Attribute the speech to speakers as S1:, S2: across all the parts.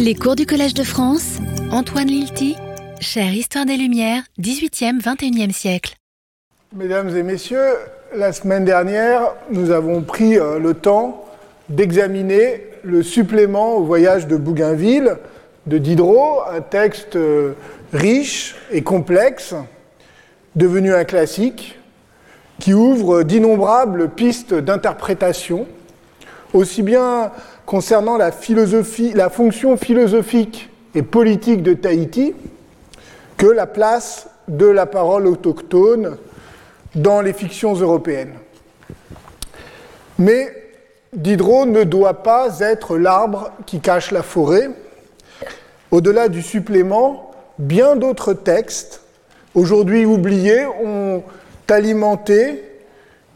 S1: Les cours du Collège de France, Antoine Lilti, chère Histoire des Lumières, 18e, 21e siècle.
S2: Mesdames et messieurs, la semaine dernière, nous avons pris euh, le temps d'examiner le supplément au voyage de Bougainville de Diderot, un texte euh, riche et complexe, devenu un classique, qui ouvre d'innombrables pistes d'interprétation, aussi bien concernant la, philosophie, la fonction philosophique et politique de Tahiti que la place de la parole autochtone dans les fictions européennes. Mais Diderot ne doit pas être l'arbre qui cache la forêt. Au-delà du supplément, bien d'autres textes, aujourd'hui oubliés, ont alimenté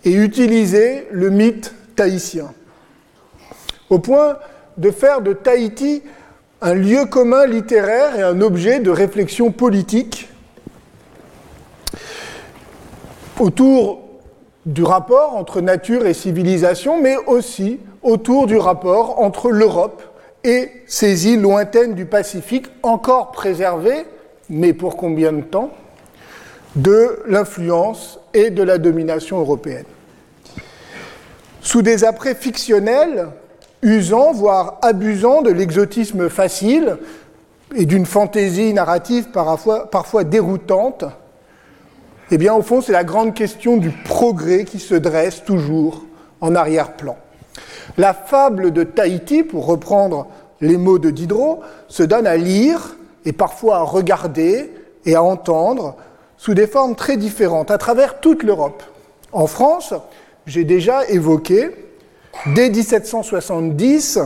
S2: et utilisé le mythe tahitien au point de faire de Tahiti un lieu commun littéraire et un objet de réflexion politique autour du rapport entre nature et civilisation, mais aussi autour du rapport entre l'Europe et ces îles lointaines du Pacifique, encore préservées, mais pour combien de temps, de l'influence et de la domination européenne. Sous des apprêts fictionnels, usant, voire abusant de l'exotisme facile et d'une fantaisie narrative parfois, déroutante, eh bien, au fond, c'est la grande question du progrès qui se dresse toujours en arrière-plan. La fable de Tahiti, pour reprendre les mots de Diderot, se donne à lire et parfois à regarder et à entendre sous des formes très différentes à travers toute l'Europe. En France, j'ai déjà évoqué dès 1770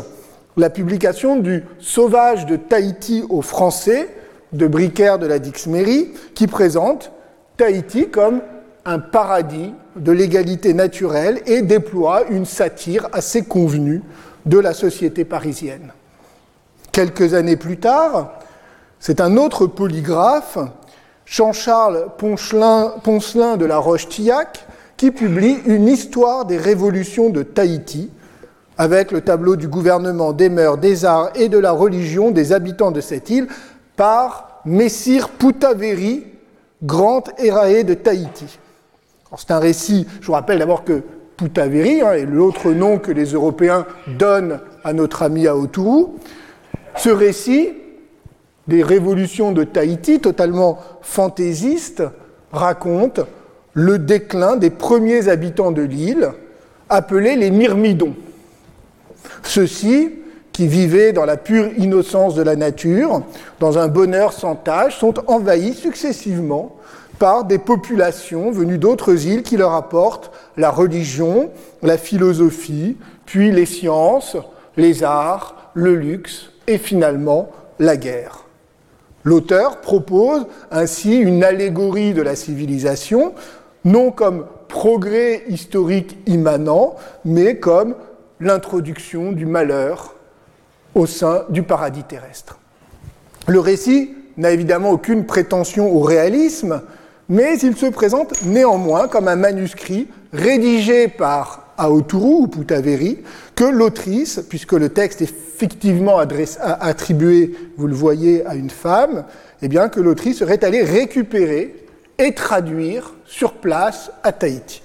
S2: la publication du Sauvage de Tahiti aux Français de Bricaire de la Dixmérie, qui présente Tahiti comme un paradis de l'égalité naturelle et déploie une satire assez convenue de la société parisienne. Quelques années plus tard, c'est un autre polygraphe, Jean-Charles Poncelin de la Roche-Tillac, qui publie une histoire des révolutions de Tahiti, avec le tableau du gouvernement, des mœurs, des arts et de la religion des habitants de cette île, par Messire Putaveri, grand héraé de Tahiti. C'est un récit, je vous rappelle d'abord que Putaveri hein, est l'autre nom que les Européens donnent à notre ami Aoturu. Ce récit des révolutions de Tahiti, totalement fantaisiste, raconte le déclin des premiers habitants de l'île, appelés les Myrmidons. Ceux-ci, qui vivaient dans la pure innocence de la nature, dans un bonheur sans tâche, sont envahis successivement par des populations venues d'autres îles qui leur apportent la religion, la philosophie, puis les sciences, les arts, le luxe et finalement la guerre. L'auteur propose ainsi une allégorie de la civilisation non comme progrès historique immanent, mais comme l'introduction du malheur au sein du paradis terrestre. Le récit n'a évidemment aucune prétention au réalisme, mais il se présente néanmoins comme un manuscrit rédigé par Aoturu ou Putaveri, que l'autrice, puisque le texte est fictivement attribué, vous le voyez, à une femme, eh bien que l'autrice serait allée récupérer et traduire sur place à Tahiti.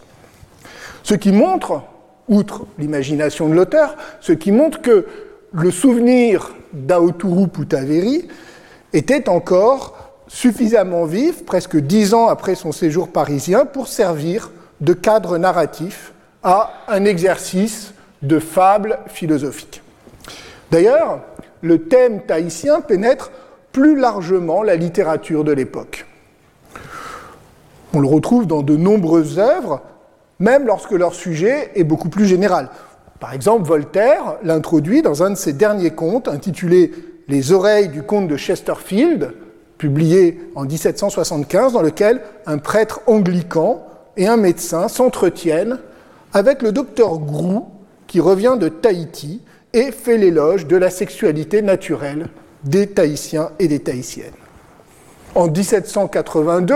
S2: Ce qui montre, outre l'imagination de l'auteur, ce qui montre que le souvenir d'Aoturu Putaveri était encore suffisamment vif, presque dix ans après son séjour parisien, pour servir de cadre narratif à un exercice de fable philosophique. D'ailleurs, le thème tahitien pénètre plus largement la littérature de l'époque. On le retrouve dans de nombreuses œuvres, même lorsque leur sujet est beaucoup plus général. Par exemple, Voltaire l'introduit dans un de ses derniers contes intitulé Les oreilles du comte de Chesterfield, publié en 1775, dans lequel un prêtre anglican et un médecin s'entretiennent avec le docteur Grou, qui revient de Tahiti et fait l'éloge de la sexualité naturelle des Tahitiens et des Tahitiennes. En 1782,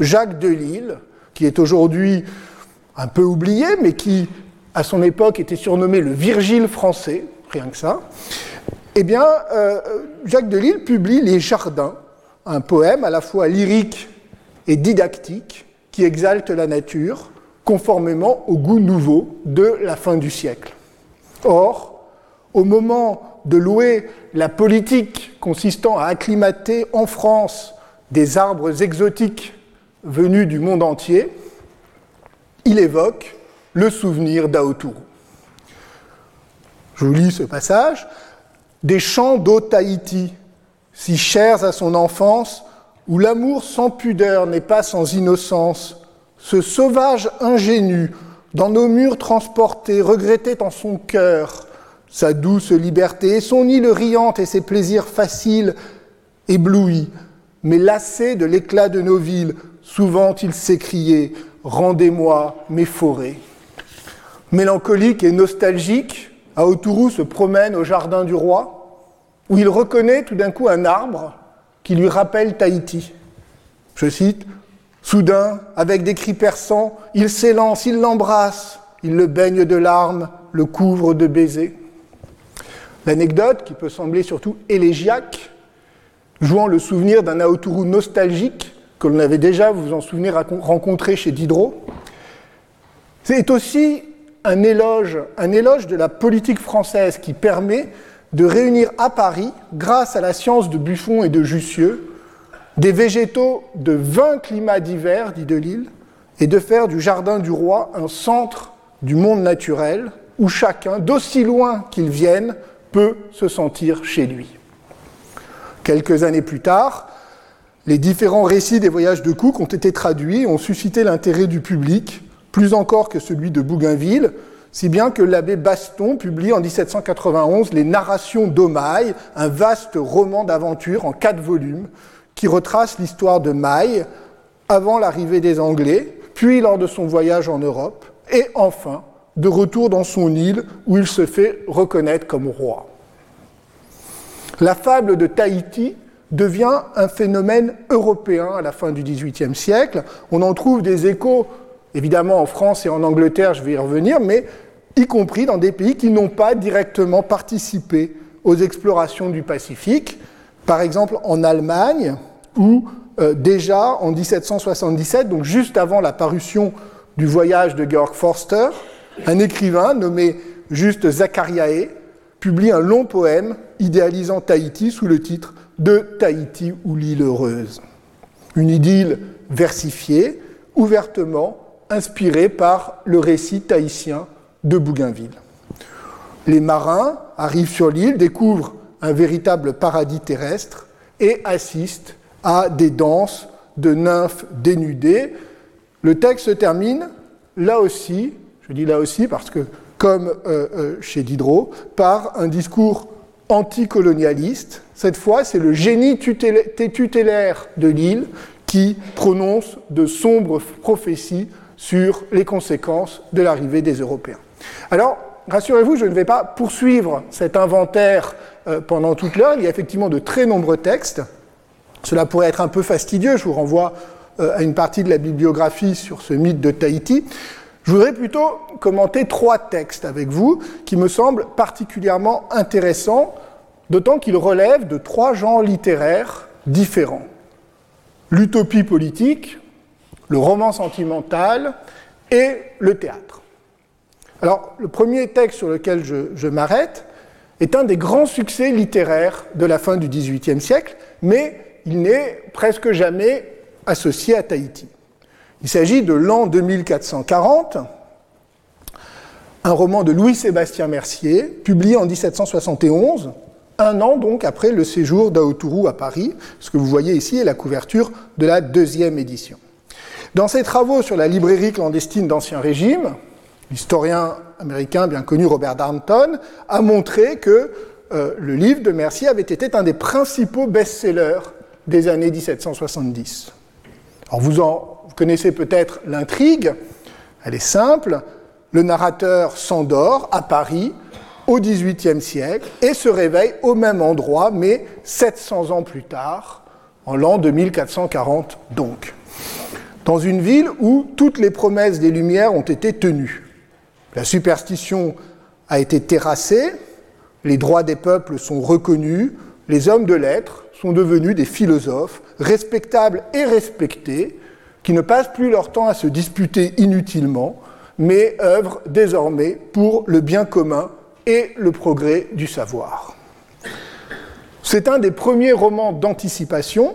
S2: Jacques Delisle, qui est aujourd'hui un peu oublié, mais qui, à son époque, était surnommé le Virgile français, rien que ça, Eh bien, euh, Jacques Delille publie Les Jardins, un poème à la fois lyrique et didactique qui exalte la nature conformément au goût nouveau de la fin du siècle. Or, au moment de louer la politique consistant à acclimater en France des arbres exotiques venus du monde entier, il évoque le souvenir d'Aoturu. Je vous lis ce passage. Des chants d'O-Tahiti, si chers à son enfance, où l'amour sans pudeur n'est pas sans innocence, ce sauvage ingénu, dans nos murs transportés, regrettait en son cœur sa douce liberté, son île riante et ses plaisirs faciles, éblouis, mais lassé de l'éclat de nos villes, souvent il s'écriait Rendez-moi mes forêts. Mélancolique et nostalgique, Aoturu se promène au jardin du roi, où il reconnaît tout d'un coup un arbre qui lui rappelle Tahiti. Je cite Soudain, avec des cris perçants, il s'élance, il l'embrasse, il le baigne de larmes, le couvre de baisers. L'anecdote, qui peut sembler surtout élégiaque, jouant le souvenir d'un Aoturu nostalgique que l'on avait déjà, vous vous en souvenez, rencontré chez Diderot, c'est aussi un éloge, un éloge de la politique française qui permet de réunir à Paris, grâce à la science de Buffon et de Jussieu, des végétaux de 20 climats divers, dit Delille, et de faire du Jardin du Roi un centre du monde naturel où chacun, d'aussi loin qu'il vienne, peut se sentir chez lui. Quelques années plus tard, les différents récits des voyages de Cook ont été traduits et ont suscité l'intérêt du public, plus encore que celui de Bougainville, si bien que l'abbé Baston publie en 1791 les Narrations d'Omaï, un vaste roman d'aventure en quatre volumes qui retrace l'histoire de Maille avant l'arrivée des Anglais, puis lors de son voyage en Europe, et enfin de retour dans son île où il se fait reconnaître comme roi. La fable de Tahiti devient un phénomène européen à la fin du XVIIIe siècle. On en trouve des échos, évidemment en France et en Angleterre, je vais y revenir, mais y compris dans des pays qui n'ont pas directement participé aux explorations du Pacifique. Par exemple en Allemagne, où euh, déjà en 1777, donc juste avant la parution du voyage de Georg Forster, un écrivain nommé Juste Zachariae publie un long poème idéalisant Tahiti sous le titre De Tahiti ou l'île heureuse. Une idylle versifiée, ouvertement inspirée par le récit tahitien de Bougainville. Les marins arrivent sur l'île, découvrent un véritable paradis terrestre et assistent à des danses de nymphes dénudées. Le texte se termine, là aussi, je dis là aussi parce que, comme euh, euh, chez Diderot, par un discours anticolonialiste. Cette fois, c'est le génie tutélaire de l'île qui prononce de sombres prophéties sur les conséquences de l'arrivée des Européens. Alors, rassurez-vous, je ne vais pas poursuivre cet inventaire euh, pendant toute l'heure. Il y a effectivement de très nombreux textes. Cela pourrait être un peu fastidieux. Je vous renvoie à une partie de la bibliographie sur ce mythe de Tahiti. Je voudrais plutôt commenter trois textes avec vous qui me semblent particulièrement intéressants, d'autant qu'ils relèvent de trois genres littéraires différents. L'utopie politique, le roman sentimental et le théâtre. Alors, le premier texte sur lequel je, m'arrête est un des grands succès littéraires de la fin du XVIIIe siècle, mais il n'est presque jamais associé à Tahiti. Il s'agit de l'an 2440, un roman de Louis-Sébastien Mercier, publié en 1771, un an donc après le séjour d'Aoturu à Paris. Ce que vous voyez ici est la couverture de la deuxième édition. Dans ses travaux sur la librairie clandestine d'Ancien Régime, l'historien américain bien connu Robert Darnton a montré que euh, le livre de Mercier avait été un des principaux best-sellers des années 1770. Alors vous en connaissez peut-être l'intrigue, elle est simple, le narrateur s'endort à Paris au XVIIIe siècle et se réveille au même endroit, mais 700 ans plus tard, en l'an 2440 donc, dans une ville où toutes les promesses des Lumières ont été tenues. La superstition a été terrassée, les droits des peuples sont reconnus, les hommes de lettres sont devenus des philosophes respectables et respectés, qui ne passent plus leur temps à se disputer inutilement, mais œuvrent désormais pour le bien commun et le progrès du savoir. C'est un des premiers romans d'anticipation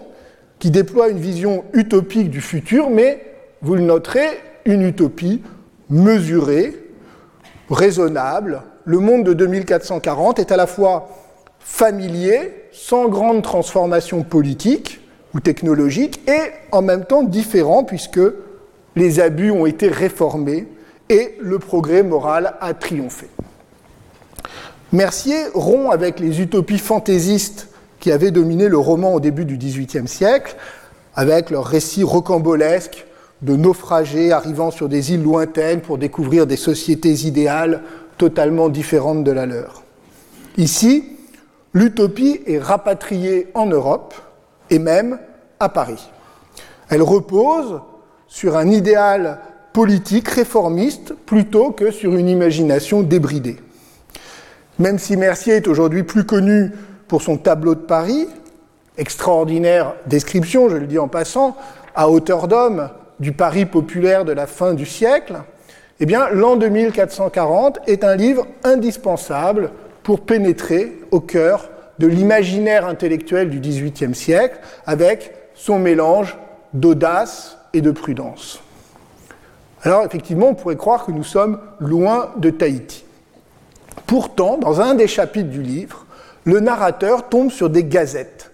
S2: qui déploie une vision utopique du futur, mais, vous le noterez, une utopie mesurée, raisonnable. Le monde de 2440 est à la fois familier, sans grande transformation politique ou technologique, et en même temps différent, puisque les abus ont été réformés et le progrès moral a triomphé. Mercier rompt avec les utopies fantaisistes qui avaient dominé le roman au début du XVIIIe siècle, avec leurs récits rocambolesques de naufragés arrivant sur des îles lointaines pour découvrir des sociétés idéales totalement différentes de la leur. Ici, l'utopie est rapatriée en Europe et même à Paris. Elle repose sur un idéal politique réformiste plutôt que sur une imagination débridée. Même si Mercier est aujourd'hui plus connu pour son tableau de Paris, extraordinaire description, je le dis en passant, à hauteur d'homme du Paris populaire de la fin du siècle, eh bien, l'an 2440 est un livre indispensable pour pénétrer au cœur de l'imaginaire intellectuel du XVIIIe siècle avec son mélange d'audace et de prudence. Alors effectivement, on pourrait croire que nous sommes loin de Tahiti. Pourtant, dans un des chapitres du livre, le narrateur tombe sur des gazettes.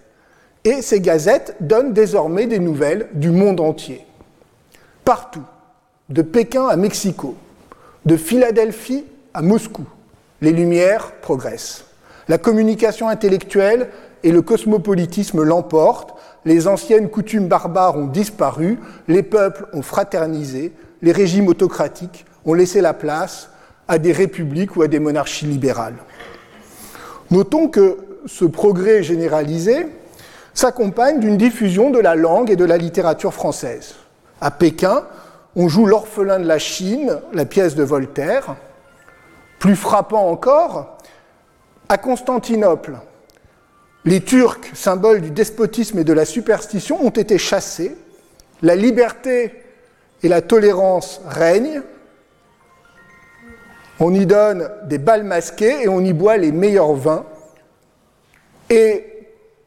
S2: Et ces gazettes donnent désormais des nouvelles du monde entier. Partout, de Pékin à Mexico, de Philadelphie à Moscou, les Lumières progressent. La communication intellectuelle et le cosmopolitisme l'emportent, les anciennes coutumes barbares ont disparu, les peuples ont fraternisé, les régimes autocratiques ont laissé la place à des républiques ou à des monarchies libérales. Notons que ce progrès généralisé s'accompagne d'une diffusion de la langue et de la littérature française. À Pékin, on joue L'orphelin de la Chine, la pièce de Voltaire. Plus frappant encore, à Constantinople, les Turcs, symboles du despotisme et de la superstition, ont été chassés. La liberté et la tolérance règnent. On y donne des balles masquées et on y boit les meilleurs vins. Et,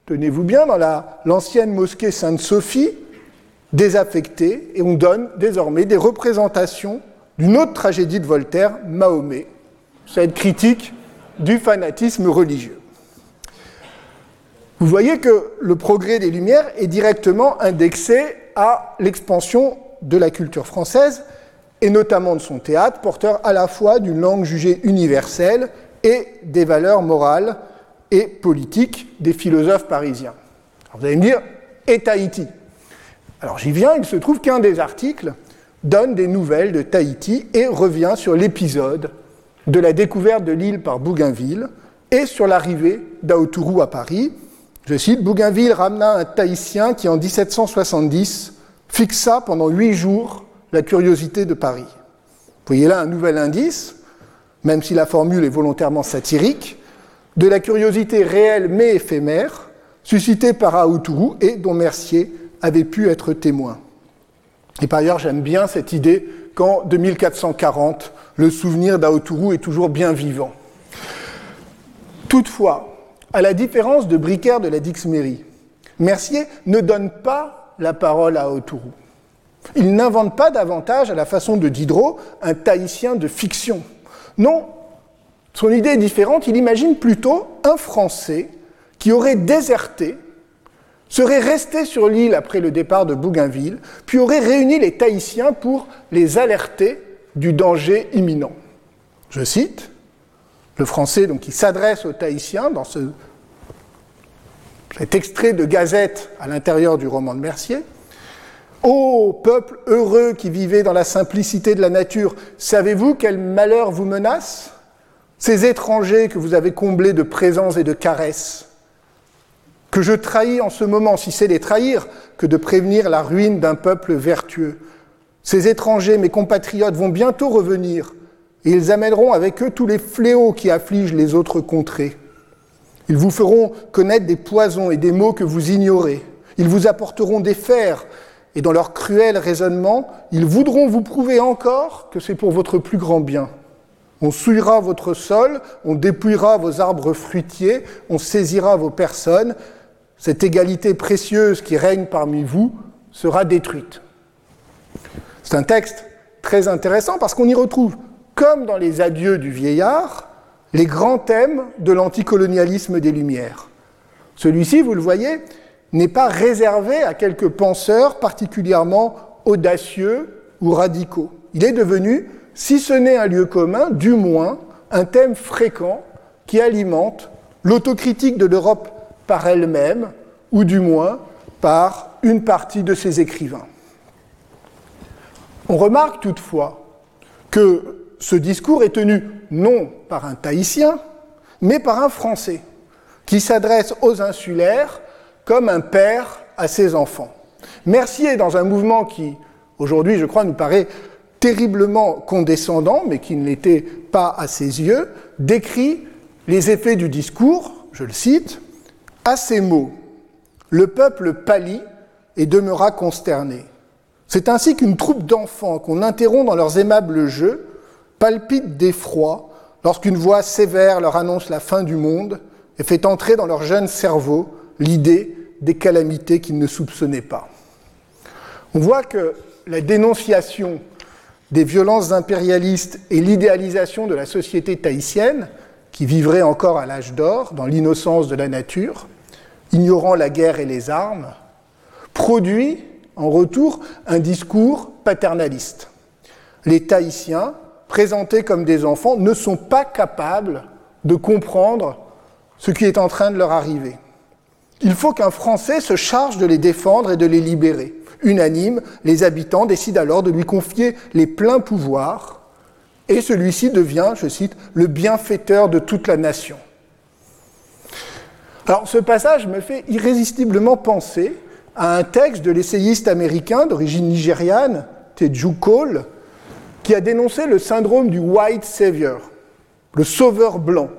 S2: tenez-vous bien, dans l'ancienne mosquée Sainte-Sophie, désaffectée, et on donne désormais des représentations d'une autre tragédie de Voltaire, Mahomet, cette critique du fanatisme religieux. Vous voyez que le progrès des Lumières est directement indexé à l'expansion de la culture française, et notamment de son théâtre, porteur à la fois d'une langue jugée universelle et des valeurs morales et politiques des philosophes parisiens. vous allez me dire, et Tahiti? Alors j'y viens, il se trouve qu'un des articles donne des nouvelles de Tahiti et revient sur l'épisode de la découverte de l'île par Bougainville et sur l'arrivée d'Aotourou à Paris. Je cite, Bougainville ramena un Tahitien qui en 1770 fixa pendant huit jours la curiosité de Paris. Vous voyez là un nouvel indice, même si la formule est volontairement satirique, de la curiosité réelle mais éphémère, suscitée par Aoutourou et dont Mercier avait pu être témoin. Et par ailleurs, j'aime bien cette idée qu'en 2440, le souvenir d'Aoutourou est toujours bien vivant. Toutefois, à la différence de Bricaire de la Dixmérie, Mercier ne donne pas la parole à Aoutourou. Il n'invente pas davantage, à la façon de Diderot, un Tahitien de fiction. Non, son idée est différente. Il imagine plutôt un Français qui aurait déserté, serait resté sur l'île après le départ de Bougainville, puis aurait réuni les Tahitiens pour les alerter du danger imminent. Je cite, le Français donc, qui s'adresse aux Tahitiens dans ce, cet extrait de Gazette à l'intérieur du roman de Mercier. Ô peuple heureux qui vivait dans la simplicité de la nature, savez-vous quel malheur vous menace? Ces étrangers que vous avez comblés de présents et de caresses, que je trahis en ce moment, si c'est les trahir, que de prévenir la ruine d'un peuple vertueux. Ces étrangers, mes compatriotes, vont bientôt revenir, et ils amèneront avec eux tous les fléaux qui affligent les autres contrées. Ils vous feront connaître des poisons et des mots que vous ignorez. Ils vous apporteront des fers, et dans leur cruel raisonnement, ils voudront vous prouver encore que c'est pour votre plus grand bien. On souillera votre sol, on dépouillera vos arbres fruitiers, on saisira vos personnes. Cette égalité précieuse qui règne parmi vous sera détruite. C'est un texte très intéressant parce qu'on y retrouve, comme dans les adieux du vieillard, les grands thèmes de l'anticolonialisme des Lumières. Celui-ci, vous le voyez, n'est pas réservé à quelques penseurs particulièrement audacieux ou radicaux. Il est devenu, si ce n'est un lieu commun, du moins un thème fréquent qui alimente l'autocritique de l'Europe par elle-même, ou du moins par une partie de ses écrivains. On remarque toutefois que ce discours est tenu non par un Tahitien, mais par un Français, qui s'adresse aux insulaires comme un père à ses enfants. Mercier, dans un mouvement qui, aujourd'hui, je crois, nous paraît terriblement condescendant, mais qui ne l'était pas à ses yeux, décrit les effets du discours, je le cite, à ces mots. Le peuple pâlit et demeura consterné. C'est ainsi qu'une troupe d'enfants qu'on interrompt dans leurs aimables jeux palpite d'effroi lorsqu'une voix sévère leur annonce la fin du monde et fait entrer dans leur jeune cerveau l'idée des calamités qu'ils ne soupçonnaient pas. On voit que la dénonciation des violences impérialistes et l'idéalisation de la société tahitienne, qui vivrait encore à l'âge d'or, dans l'innocence de la nature, ignorant la guerre et les armes, produit en retour un discours paternaliste. Les Tahitiens, présentés comme des enfants, ne sont pas capables de comprendre ce qui est en train de leur arriver. Il faut qu'un Français se charge de les défendre et de les libérer. Unanime, les habitants décident alors de lui confier les pleins pouvoirs et celui-ci devient, je cite, le bienfaiteur de toute la nation. Alors ce passage me fait irrésistiblement penser à un texte de l'essayiste américain d'origine nigériane, Teju Cole, qui a dénoncé le syndrome du white savior, le sauveur blanc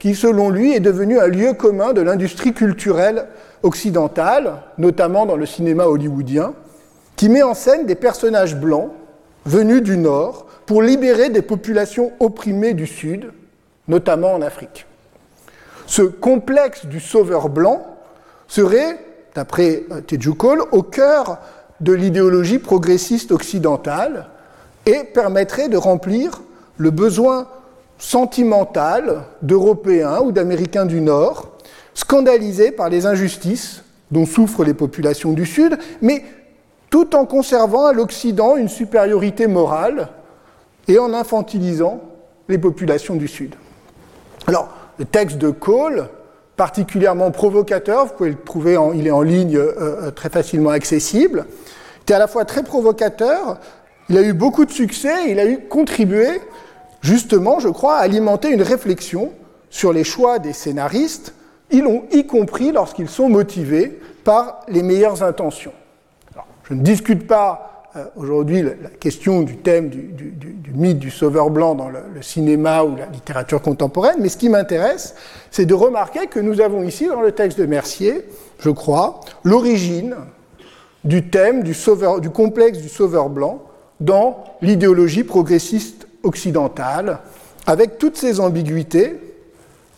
S2: qui, selon lui, est devenu un lieu commun de l'industrie culturelle occidentale, notamment dans le cinéma hollywoodien, qui met en scène des personnages blancs venus du Nord pour libérer des populations opprimées du Sud, notamment en Afrique. Ce complexe du sauveur blanc serait, d'après euh, Teju Cole, au cœur de l'idéologie progressiste occidentale et permettrait de remplir le besoin sentimentale d'Européens ou d'Américains du Nord, scandalisés par les injustices dont souffrent les populations du Sud, mais tout en conservant à l'Occident une supériorité morale et en infantilisant les populations du Sud. Alors, le texte de Cole, particulièrement provocateur, vous pouvez le trouver, en, il est en ligne euh, euh, très facilement accessible, était à la fois très provocateur, il a eu beaucoup de succès, il a eu contribué justement, je crois, alimenter une réflexion sur les choix des scénaristes, y compris lorsqu'ils sont motivés par les meilleures intentions. je ne discute pas euh, aujourd'hui la question du thème du, mythe du sauveur blanc dans le, cinéma ou la littérature contemporaine, mais ce qui m'intéresse, c'est de remarquer que nous avons ici, dans le texte de Mercier, je crois, l'origine du thème du, sauveur, du complexe du sauveur blanc dans l'idéologie progressiste occidentale, avec toutes ces ambiguïtés,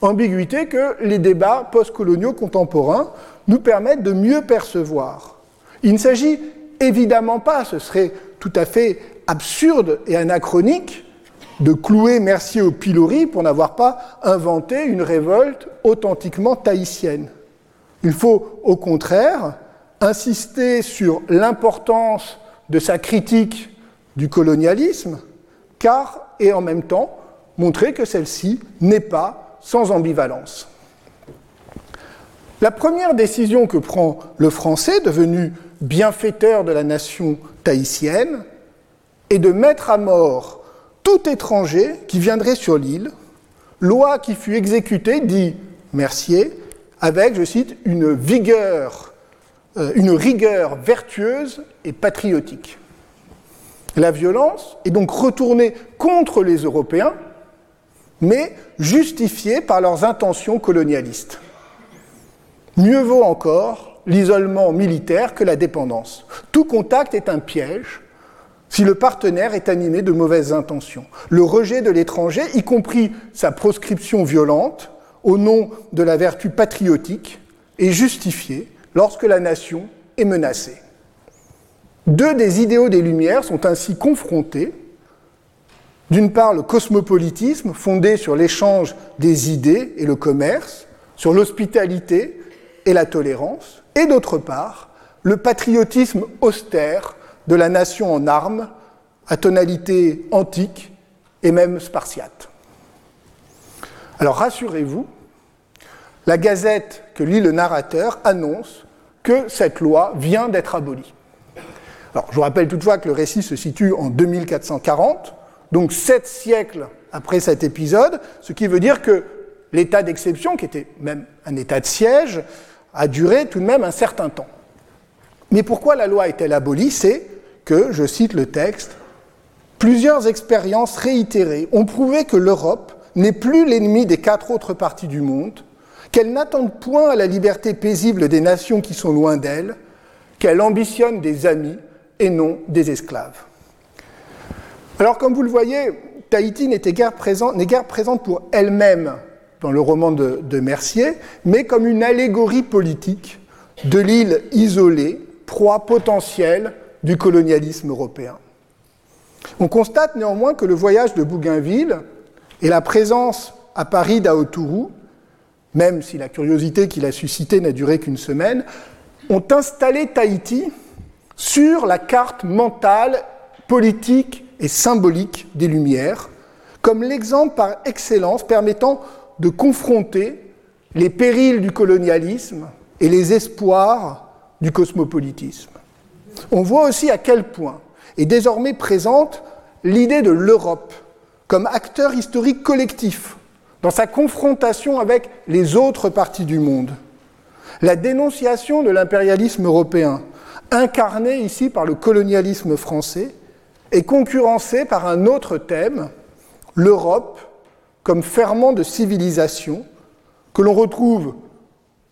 S2: ambiguïtés que les débats postcoloniaux contemporains nous permettent de mieux percevoir. Il ne s'agit évidemment pas, ce serait tout à fait absurde et anachronique, de clouer Mercier au pilori pour n'avoir pas inventé une révolte authentiquement tahitienne. Il faut au contraire insister sur l'importance de sa critique du colonialisme, car, et en même temps, montrer que celle-ci n'est pas sans ambivalence. La première décision que prend le Français, devenu bienfaiteur de la nation tahitienne, est de mettre à mort tout étranger qui viendrait sur l'île, loi qui fut exécutée, dit Mercier, avec, je cite, une vigueur, euh, une rigueur vertueuse et patriotique. La violence est donc retournée contre les Européens, mais justifiée par leurs intentions colonialistes. Mieux vaut encore l'isolement militaire que la dépendance. Tout contact est un piège si le partenaire est animé de mauvaises intentions. Le rejet de l'étranger, y compris sa proscription violente, au nom de la vertu patriotique, est justifié lorsque la nation est menacée. Deux des idéaux des Lumières sont ainsi confrontés. D'une part, le cosmopolitisme, fondé sur l'échange des idées et le commerce, sur l'hospitalité et la tolérance, et d'autre part, le patriotisme austère de la nation en armes, à tonalité antique et même spartiate. Alors rassurez-vous, la gazette que lit le narrateur annonce que cette loi vient d'être abolie. Alors, je vous rappelle toutefois que le récit se situe en 2440, donc sept siècles après cet épisode, ce qui veut dire que l'état d'exception, qui était même un état de siège, a duré tout de même un certain temps. Mais pourquoi la loi est-elle abolie? C'est que, je cite le texte, plusieurs expériences réitérées ont prouvé que l'Europe n'est plus l'ennemi des quatre autres parties du monde, qu'elle n'attend point à la liberté paisible des nations qui sont loin d'elle, qu'elle ambitionne des amis et non des esclaves. Alors comme vous le voyez, Tahiti n'est guère, présente pour elle-même dans le roman de, Mercier, mais comme une allégorie politique de l'île isolée, proie potentielle du colonialisme européen. On constate néanmoins que le voyage de Bougainville et la présence à Paris d'Aoturu, même si la curiosité qu'il a suscitée n'a duré qu'une semaine, ont installé Tahiti sur la carte mentale, politique et symbolique des Lumières, comme l'exemple par excellence permettant de confronter les périls du colonialisme et les espoirs du cosmopolitisme. On voit aussi à quel point est désormais présente l'idée de l'Europe comme acteur historique collectif dans sa confrontation avec les autres parties du monde. La dénonciation de l'impérialisme européen, incarnée ici par le colonialisme français, est concurrencée par un autre thème, l'Europe comme ferment de civilisation, que l'on retrouve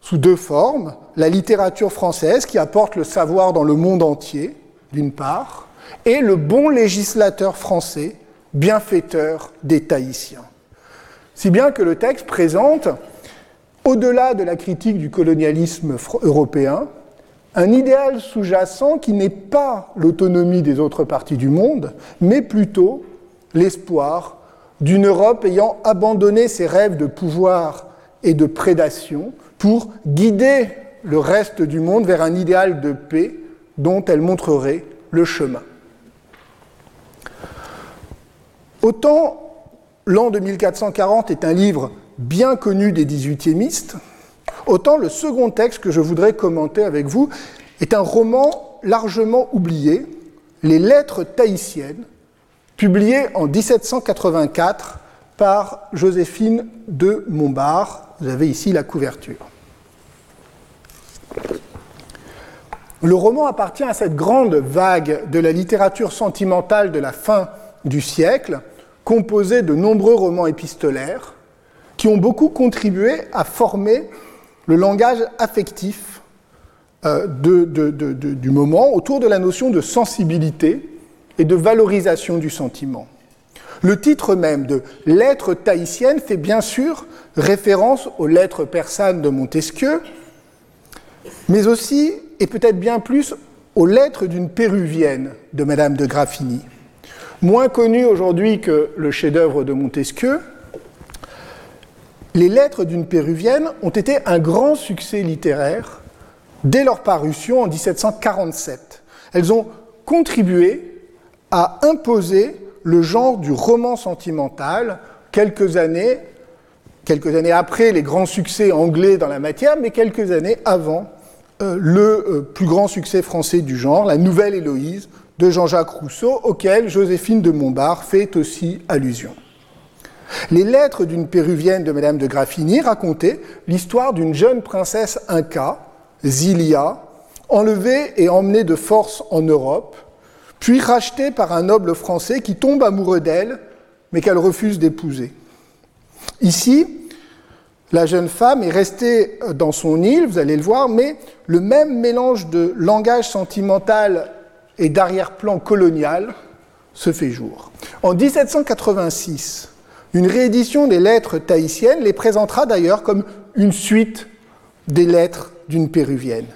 S2: sous deux formes, la littérature française qui apporte le savoir dans le monde entier, d'une part, et le bon législateur français, bienfaiteur des Tahitiens. Si bien que le texte présente, au-delà de la critique du colonialisme européen, un idéal sous-jacent qui n'est pas l'autonomie des autres parties du monde, mais plutôt l'espoir d'une Europe ayant abandonné ses rêves de pouvoir et de prédation pour guider le reste du monde vers un idéal de paix dont elle montrerait le chemin. Autant l'an 2440 est un livre bien connu des 18e autant le second texte que je voudrais commenter avec vous est un roman largement oublié, Les Lettres tahitiennes, publié en 1784 par Joséphine de Montbard. Vous avez ici la couverture. Le roman appartient à cette grande vague de la littérature sentimentale de la fin du siècle, composée de nombreux romans épistolaires, qui ont beaucoup contribué à former le langage affectif euh, du moment autour de la notion de sensibilité et de valorisation du sentiment. Le titre même de Lettres tahitiennes fait bien sûr référence aux lettres persanes de Montesquieu, mais aussi, et peut-être bien plus, aux lettres d'une péruvienne de Madame de Graffigny. Moins connue aujourd'hui que le chef-d'œuvre de Montesquieu, les lettres d'une péruvienne ont été un grand succès littéraire dès leur parution en 1747. Elles ont contribué à imposer le genre du roman sentimental quelques années, quelques années après les grands succès anglais dans la matière, mais quelques années avant euh, le euh, plus grand succès français du genre, la Nouvelle Héloïse de Jean-Jacques Rousseau, auquel Joséphine de Montbard fait aussi allusion. Les lettres d'une péruvienne de Madame de Graffigny racontaient l'histoire d'une jeune princesse inca, Zilia, enlevée et emmenée de force en Europe, puis rachetée par un noble français qui tombe amoureux d'elle, mais qu'elle refuse d'épouser. Ici, la jeune femme est restée dans son île, vous allez le voir, mais le même mélange de langage sentimental et d'arrière-plan colonial se fait jour. En 1786, une réédition des lettres tahitiennes les présentera d'ailleurs comme une suite des lettres d'une péruvienne.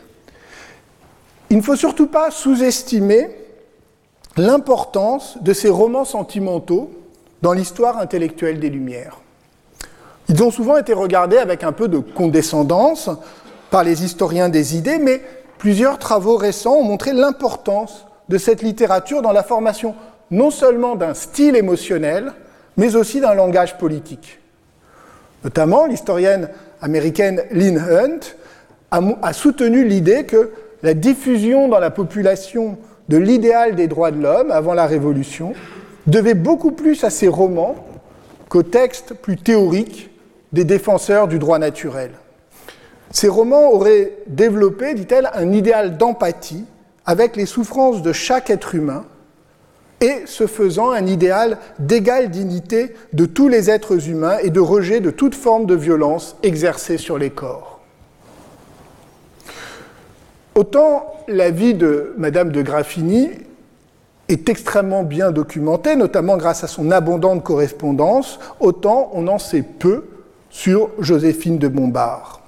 S2: Il ne faut surtout pas sous-estimer l'importance de ces romans sentimentaux dans l'histoire intellectuelle des Lumières. Ils ont souvent été regardés avec un peu de condescendance par les historiens des idées, mais plusieurs travaux récents ont montré l'importance de cette littérature dans la formation non seulement d'un style émotionnel, mais aussi d'un langage politique. Notamment, l'historienne américaine Lynn Hunt a, soutenu l'idée que la diffusion dans la population de l'idéal des droits de l'homme avant la Révolution devait beaucoup plus à ses romans qu'aux textes plus théoriques des défenseurs du droit naturel. Ces romans auraient développé, dit-elle, un idéal d'empathie avec les souffrances de chaque être humain et se faisant un idéal d'égale dignité de tous les êtres humains et de rejet de toute forme de violence exercée sur les corps. Autant la vie de Madame de Graffigny est extrêmement bien documentée, notamment grâce à son abondante correspondance, autant on en sait peu sur Joséphine de Montbard.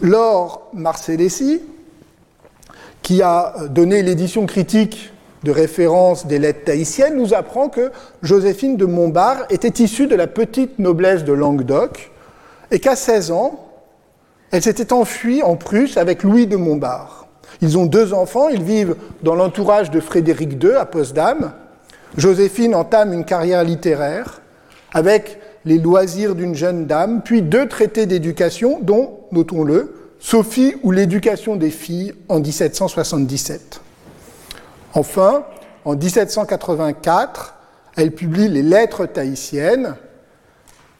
S2: Laure Marcellesi, qui a donné l'édition critique de référence des lettres tahitiennes, nous apprend que Joséphine de Montbard était issue de la petite noblesse de Languedoc et qu'à 16 ans, elle s'était enfuie en Prusse avec Louis de Montbard. Ils ont deux enfants, ils vivent dans l'entourage de Frédéric II à Potsdam. Joséphine entame une carrière littéraire avec les loisirs d'une jeune dame, puis deux traités d'éducation, dont, notons-le, Sophie ou l'éducation des filles en 1777. Enfin, en 1784, elle publie les Lettres tahitiennes,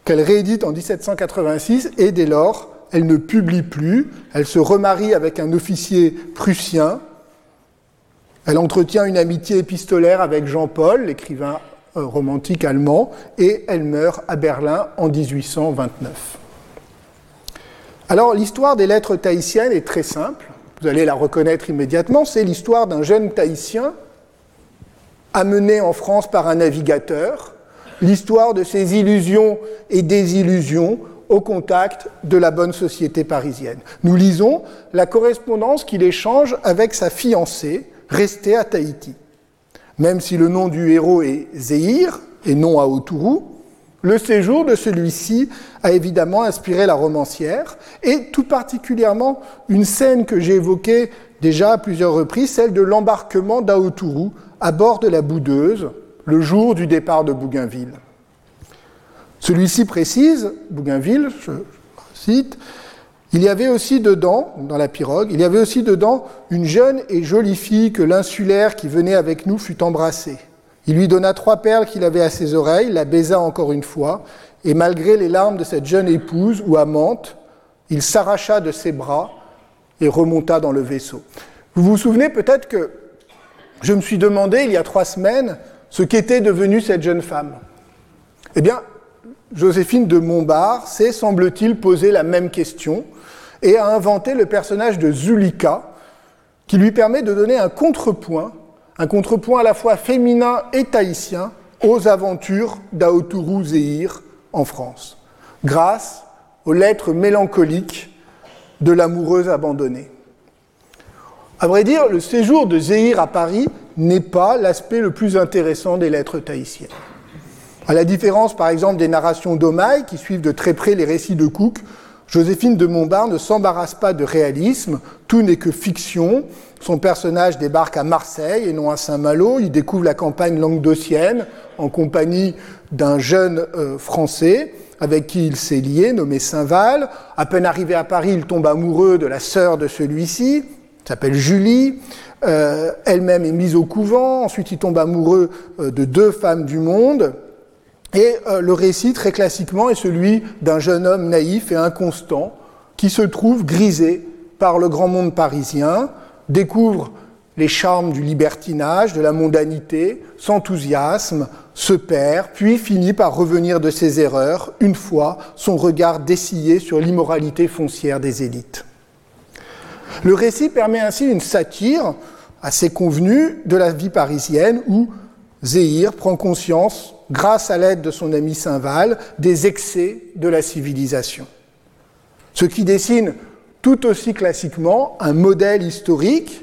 S2: qu'elle réédite en 1786, et dès lors, elle ne publie plus, elle se remarie avec un officier prussien, elle entretient une amitié épistolaire avec Jean-Paul, l'écrivain euh, romantique allemand, et elle meurt à Berlin en 1829. Alors l'histoire des lettres tahitiennes est très simple, vous allez la reconnaître immédiatement, c'est l'histoire d'un jeune tahitien amené en France par un navigateur, l'histoire de ses illusions et désillusions au contact de la bonne société parisienne. Nous lisons la correspondance qu'il échange avec sa fiancée, restée à Tahiti. Même si le nom du héros est Zéhir et non à Autourou, le séjour de celui-ci a évidemment inspiré la romancière, et tout particulièrement une scène que j'ai évoquée déjà à plusieurs reprises, celle de l'embarquement d'Aotourou à bord de la Boudeuse, le jour du départ de Bougainville. Celui-ci précise, Bougainville, je cite, il y avait aussi dedans, dans la pirogue, il y avait aussi dedans une jeune et jolie fille que l'insulaire qui venait avec nous fut embrassée. Il lui donna trois perles qu'il avait à ses oreilles, la baisa encore une fois, et malgré les larmes de cette jeune épouse ou amante, il s'arracha de ses bras et remonta dans le vaisseau. Vous vous souvenez peut-être que je me suis demandé il y a trois semaines ce qu'était devenue cette jeune femme. Eh bien, Joséphine de Montbard s'est, semble-t-il, posé la même question et a inventé le personnage de Zulika, qui lui permet de donner un contrepoint, un contrepoint à la fois féminin et tahitien aux aventures d'Aotourou Zéhir en France, grâce aux lettres mélancoliques de l'amoureuse abandonnée. À vrai dire, le séjour de Zéhir à Paris n'est pas l'aspect le plus intéressant des lettres tahitiennes. À la différence, par exemple, des narrations d'Omaï, qui suivent de très près les récits de Cook, Joséphine de Montbard ne s'embarrasse pas de réalisme, tout n'est que fiction. Son personnage débarque à Marseille et non à Saint-Malo. Il découvre la campagne languedocienne en compagnie d'un jeune euh, Français avec qui il s'est lié, nommé Saint-Val. À peine arrivé à Paris, il tombe amoureux de la sœur de celui-ci, s'appelle Julie. Euh, elle-même est mise au couvent. Ensuite, il tombe amoureux euh, de deux femmes du monde. Et euh, le récit, très classiquement, est celui d'un jeune homme naïf et inconstant qui se trouve grisé par le grand monde parisien, découvre les charmes du libertinage, de la mondanité, s'enthousiasme, se perd, puis finit par revenir de ses erreurs, une fois son regard dessillé sur l'immoralité foncière des élites. Le récit permet ainsi une satire assez convenue de la vie parisienne où Zéhir prend conscience, grâce à l'aide de son ami Saint-Val, des excès de la civilisation. Ce qui dessine tout aussi classiquement un modèle historique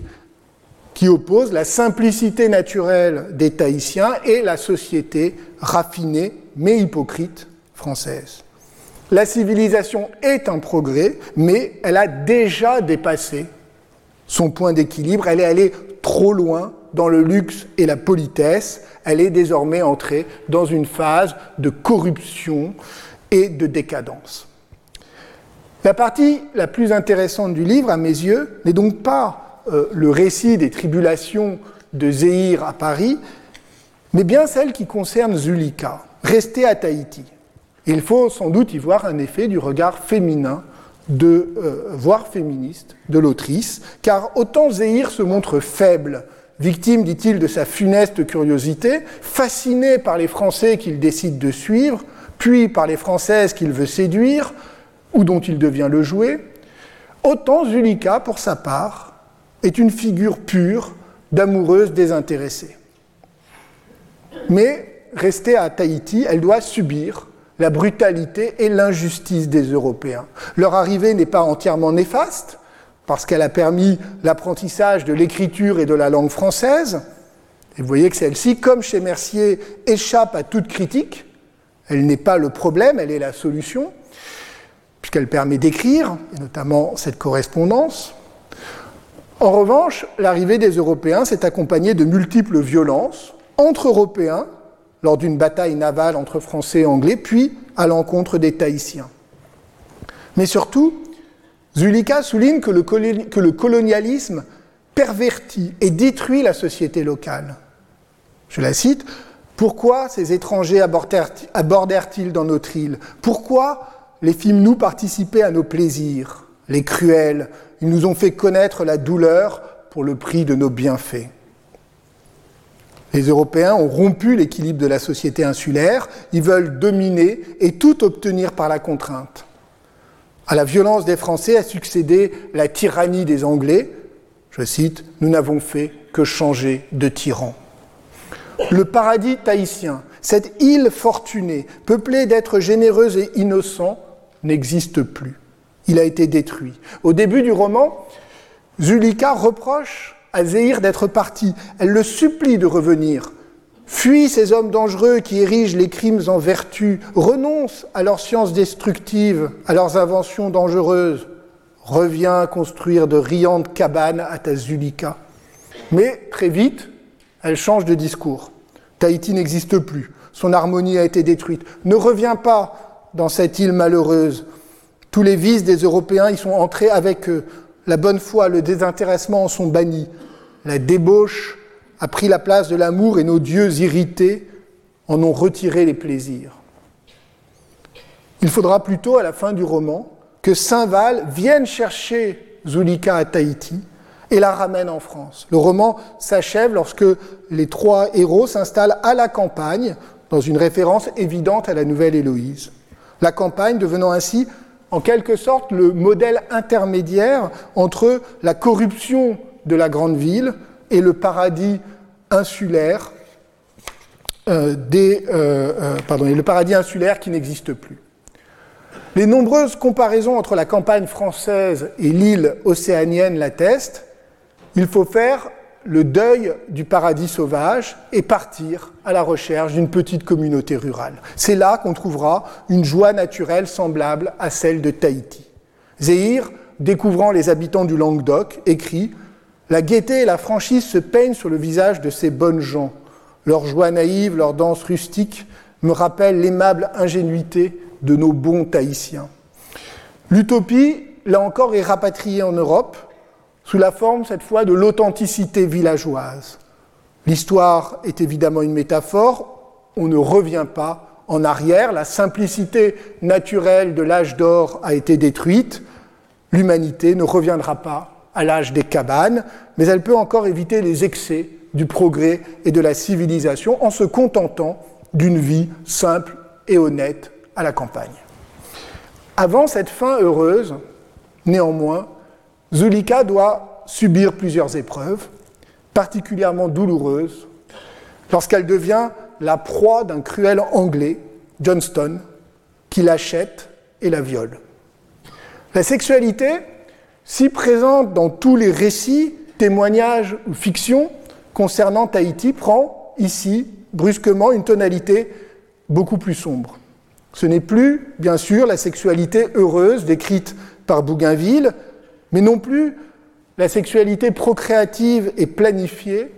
S2: qui oppose la simplicité naturelle des Tahitiens et la société raffinée mais hypocrite française. La civilisation est un progrès, mais elle a déjà dépassé son point d'équilibre, elle est allée trop loin dans le luxe et la politesse, elle est désormais entrée dans une phase de corruption et de décadence. La partie la plus intéressante du livre, à mes yeux, n'est donc pas euh, le récit des tribulations de Zéhir à Paris, mais bien celle qui concerne Zulika, restée à Tahiti. Il faut sans doute y voir un effet du regard féminin, de, euh, voire féministe, de l'autrice, car autant Zéhir se montre faible, victime, dit-il, de sa funeste curiosité, fasciné par les Français qu'il décide de suivre, puis par les Françaises qu'il veut séduire, ou dont il devient le jouet, autant Zulika, pour sa part, est une figure pure d'amoureuse désintéressée. Mais restée à Tahiti, elle doit subir la brutalité et l'injustice des Européens. Leur arrivée n'est pas entièrement néfaste, parce qu'elle a permis l'apprentissage de l'écriture et de la langue française. Et vous voyez que celle-ci, comme chez Mercier, échappe à toute critique. Elle n'est pas le problème, elle est la solution, puisqu'elle permet d'écrire, et notamment cette correspondance. En revanche, l'arrivée des Européens s'est accompagnée de multiples violences entre Européens lors d'une bataille navale entre Français et Anglais, puis à l'encontre des Tahitiens. Mais surtout, Zulika souligne que le, colonialisme pervertit et détruit la société locale. Je la cite, Pourquoi ces étrangers abordèrent-ils dans notre île? Pourquoi les films-nous participaient à nos plaisirs? Les cruels, ils nous ont fait connaître la douleur pour le prix de nos bienfaits. Les Européens ont rompu l'équilibre de la société insulaire, ils veulent dominer et tout obtenir par la contrainte. À la violence des Français a succédé la tyrannie des Anglais. Je cite, Nous n'avons fait que changer de tyran. Le paradis tahitien, cette île fortunée, peuplée d'êtres généreux et innocents, n'existe plus il a été détruit. Au début du roman, Zulika reproche à Zéhir d'être parti. Elle le supplie de revenir. Fuis ces hommes dangereux qui érigent les crimes en vertu, renonce à leurs sciences destructives, à leurs inventions dangereuses. Reviens construire de riantes cabanes à ta Zulika. Mais très vite, elle change de discours. Tahiti n'existe plus. Son harmonie a été détruite. Ne reviens pas dans cette île malheureuse. Tous les vices des Européens y sont entrés avec eux. La bonne foi, le désintéressement en sont bannis. La débauche a pris la place de l'amour et nos dieux irrités en ont retiré les plaisirs. Il faudra plutôt, à la fin du roman, que Saint-Val vienne chercher Zulika à Tahiti et la ramène en France. Le roman s'achève lorsque les trois héros s'installent à la campagne, dans une référence évidente à la nouvelle Héloïse. La campagne devenant ainsi en quelque sorte le modèle intermédiaire entre la corruption de la grande ville et le paradis insulaire euh, euh, euh, et le paradis insulaire qui n'existe plus. Les nombreuses comparaisons entre la campagne française et l'île océanienne l'attestent. Il faut faire le deuil du paradis sauvage et partir à la recherche d'une petite communauté rurale. C'est là qu'on trouvera une joie naturelle semblable à celle de Tahiti. Zéhir, découvrant les habitants du Languedoc, écrit La gaieté et la franchise se peignent sur le visage de ces bonnes gens. Leur joie naïve, leur danse rustique me rappellent l'aimable ingénuité de nos bons Tahitiens. L'utopie, là encore, est rapatriée en Europe sous la forme cette fois de l'authenticité villageoise. L'histoire est évidemment une métaphore, on ne revient pas en arrière, la simplicité naturelle de l'âge d'or a été détruite, l'humanité ne reviendra pas à l'âge des cabanes, mais elle peut encore éviter les excès du progrès et de la civilisation en se contentant d'une vie simple et honnête à la campagne. Avant cette fin heureuse, néanmoins, Zulika doit subir plusieurs épreuves, particulièrement douloureuses, lorsqu'elle devient la proie d'un cruel Anglais, Johnston, qui l'achète et la viole. La sexualité, si présente dans tous les récits, témoignages ou fictions concernant Tahiti, prend ici brusquement une tonalité beaucoup plus sombre. Ce n'est plus, bien sûr, la sexualité heureuse décrite par Bougainville, mais non plus la sexualité procréative et planifiée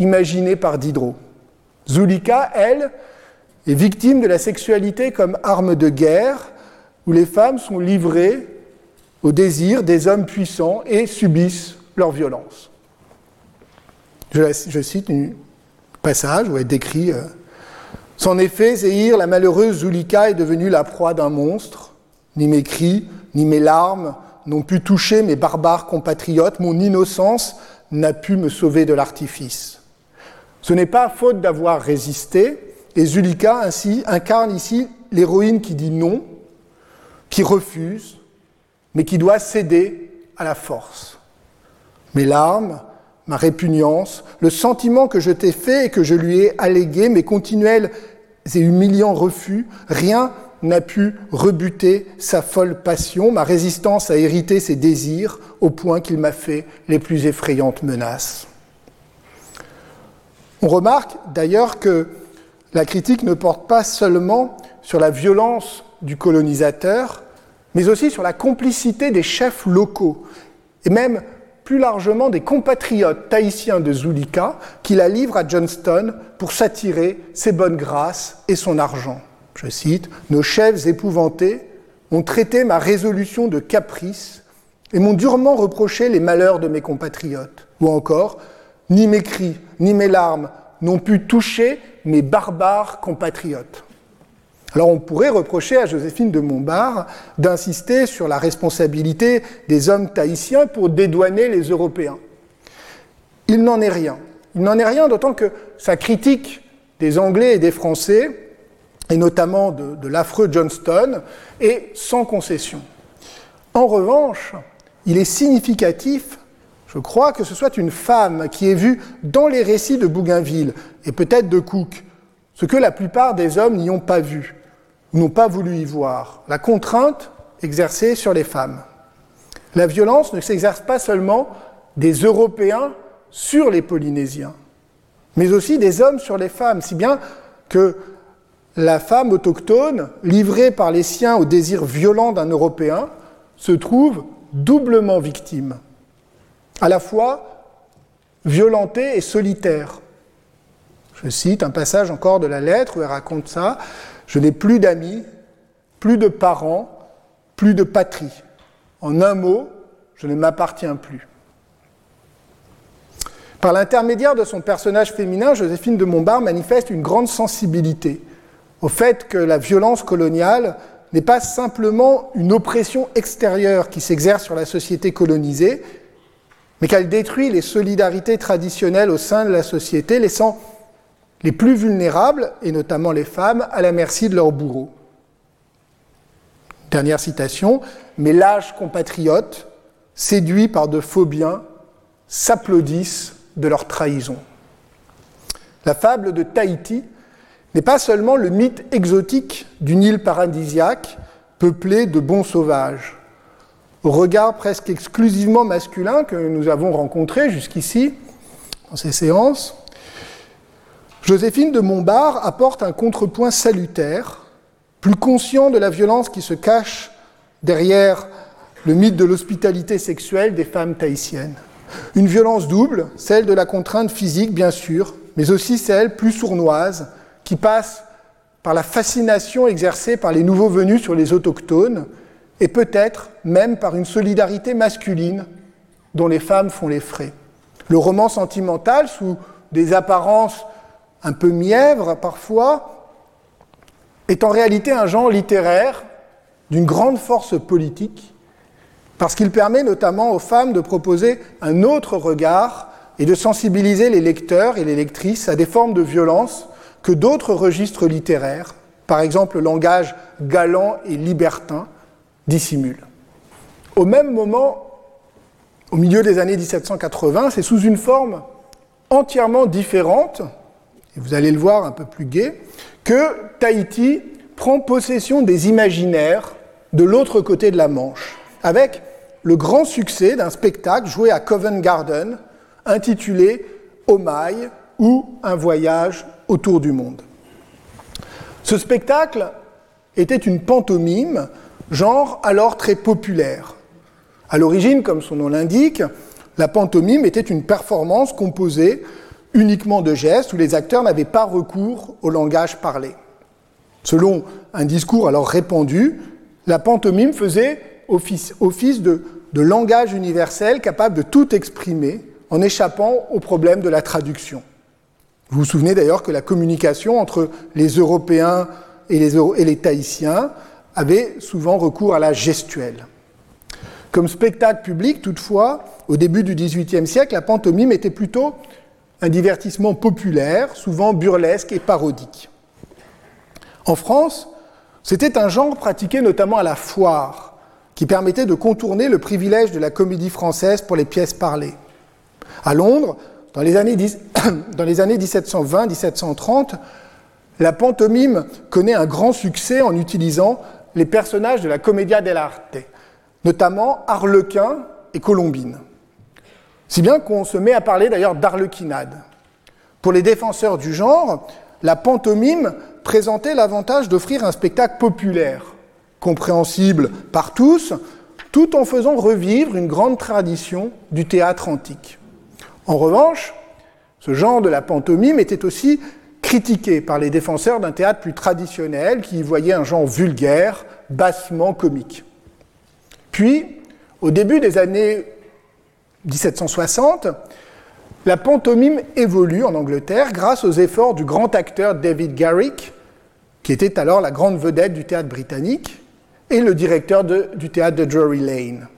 S2: imaginée par Diderot. Zulika, elle, est victime de la sexualité comme arme de guerre, où les femmes sont livrées au désir des hommes puissants et subissent leur violence. Je, cite un passage où elle décrit euh, Sans effet, Zéhir, la malheureuse Zulika, est devenue la proie d'un monstre. Ni mes cris, ni mes larmes n'ont pu toucher mes barbares compatriotes. Mon innocence n'a pu me sauver de l'artifice. Ce n'est pas faute d'avoir résisté, et Zulika ainsi incarne ici l'héroïne qui dit non, qui refuse, mais qui doit céder à la force. Mes larmes, ma répugnance, le sentiment que je t'ai fait et que je lui ai allégué, mes continuels et humiliants refus, rien n'a pu rebuter sa folle passion, ma résistance a hérité ses désirs au point qu'il m'a fait les plus effrayantes menaces. On remarque d'ailleurs que la critique ne porte pas seulement sur la violence du colonisateur, mais aussi sur la complicité des chefs locaux, et même plus largement des compatriotes tahitiens de Zulika qui la livrent à Johnston pour s'attirer ses bonnes grâces et son argent. Je cite, Nos chefs épouvantés ont traité ma résolution de caprice et m'ont durement reproché les malheurs de mes compatriotes. Ou encore, ni mes cris, ni mes larmes n'ont pu toucher mes barbares compatriotes. Alors on pourrait reprocher à Joséphine de Montbard d'insister sur la responsabilité des hommes tahitiens pour dédouaner les Européens. Il n'en est rien. Il n'en est rien d'autant que sa critique des Anglais et des Français, et notamment de, l'affreux Johnston, est sans concession. En revanche, il est significatif je crois que ce soit une femme qui ait vu dans les récits de Bougainville, et peut-être de Cook, ce que la plupart des hommes n'y ont pas vu, n'ont pas voulu y voir, la contrainte exercée sur les femmes. La violence ne s'exerce pas seulement des Européens sur les Polynésiens, mais aussi des hommes sur les femmes, si bien que la femme autochtone, livrée par les siens au désir violent d'un Européen, se trouve doublement victime à la fois violenté et solitaire. Je cite un passage encore de la lettre où elle raconte ça. Je n'ai plus d'amis, plus de parents, plus de patrie. En un mot, je ne m'appartiens plus. Par l'intermédiaire de son personnage féminin, Joséphine de Montbard manifeste une grande sensibilité au fait que la violence coloniale n'est pas simplement une oppression extérieure qui s'exerce sur la société colonisée, mais qu'elle détruit les solidarités traditionnelles au sein de la société, laissant les plus vulnérables, et notamment les femmes, à la merci de leurs bourreaux. Dernière citation, mais l'âge compatriotes, séduits par de faux biens, s'applaudissent de leur trahison. La fable de Tahiti n'est pas seulement le mythe exotique d'une île paradisiaque peuplée de bons sauvages au regard presque exclusivement masculin que nous avons rencontré jusqu'ici dans ces séances, Joséphine de Montbard apporte un contrepoint salutaire, plus conscient de la violence qui se cache derrière le mythe de l'hospitalité sexuelle des femmes tahitiennes. Une violence double, celle de la contrainte physique bien sûr, mais aussi celle plus sournoise qui passe par la fascination exercée par les nouveaux venus sur les autochtones et peut-être même par une solidarité masculine dont les femmes font les frais. Le roman sentimental, sous des apparences un peu mièvres parfois, est en réalité un genre littéraire d'une grande force politique, parce qu'il permet notamment aux femmes de proposer un autre regard et de sensibiliser les lecteurs et les lectrices à des formes de violence que d'autres registres littéraires, par exemple le langage galant et libertin, dissimulent. Au même moment, au milieu des années 1780, c'est sous une forme entièrement différente, et vous allez le voir un peu plus gai, que Tahiti prend possession des imaginaires de l'autre côté de la Manche, avec le grand succès d'un spectacle joué à Covent Garden intitulé Omaï ou Un voyage autour du monde. Ce spectacle était une pantomime, genre alors très populaire. À l'origine, comme son nom l'indique, la pantomime était une performance composée uniquement de gestes où les acteurs n'avaient pas recours au langage parlé. Selon un discours alors répandu, la pantomime faisait office, de, langage universel capable de tout exprimer en échappant au problème de la traduction. Vous vous souvenez d'ailleurs que la communication entre les Européens et les, et les Tahitiens avait souvent recours à la gestuelle. Comme spectacle public, toutefois, au début du XVIIIe siècle, la pantomime était plutôt un divertissement populaire, souvent burlesque et parodique. En France, c'était un genre pratiqué notamment à la foire, qui permettait de contourner le privilège de la comédie française pour les pièces parlées. À Londres, dans les années, 1720-1730, la pantomime connaît un grand succès en utilisant les personnages de la commedia dell'arte, notamment Harlequin et Colombine. Si bien qu'on se met à parler d'ailleurs d'arlequinade. Pour les défenseurs du genre, la pantomime présentait l'avantage d'offrir un spectacle populaire, compréhensible par tous, tout en faisant revivre une grande tradition du théâtre antique. En revanche, ce genre de la pantomime était aussi critiqué par les défenseurs d'un théâtre plus traditionnel qui y voyait un genre vulgaire, bassement comique. Puis, au début des années 1760, la pantomime évolue en Angleterre grâce aux efforts du grand acteur David Garrick, qui était alors la grande vedette du théâtre britannique, et le directeur du théâtre de Drury Lane.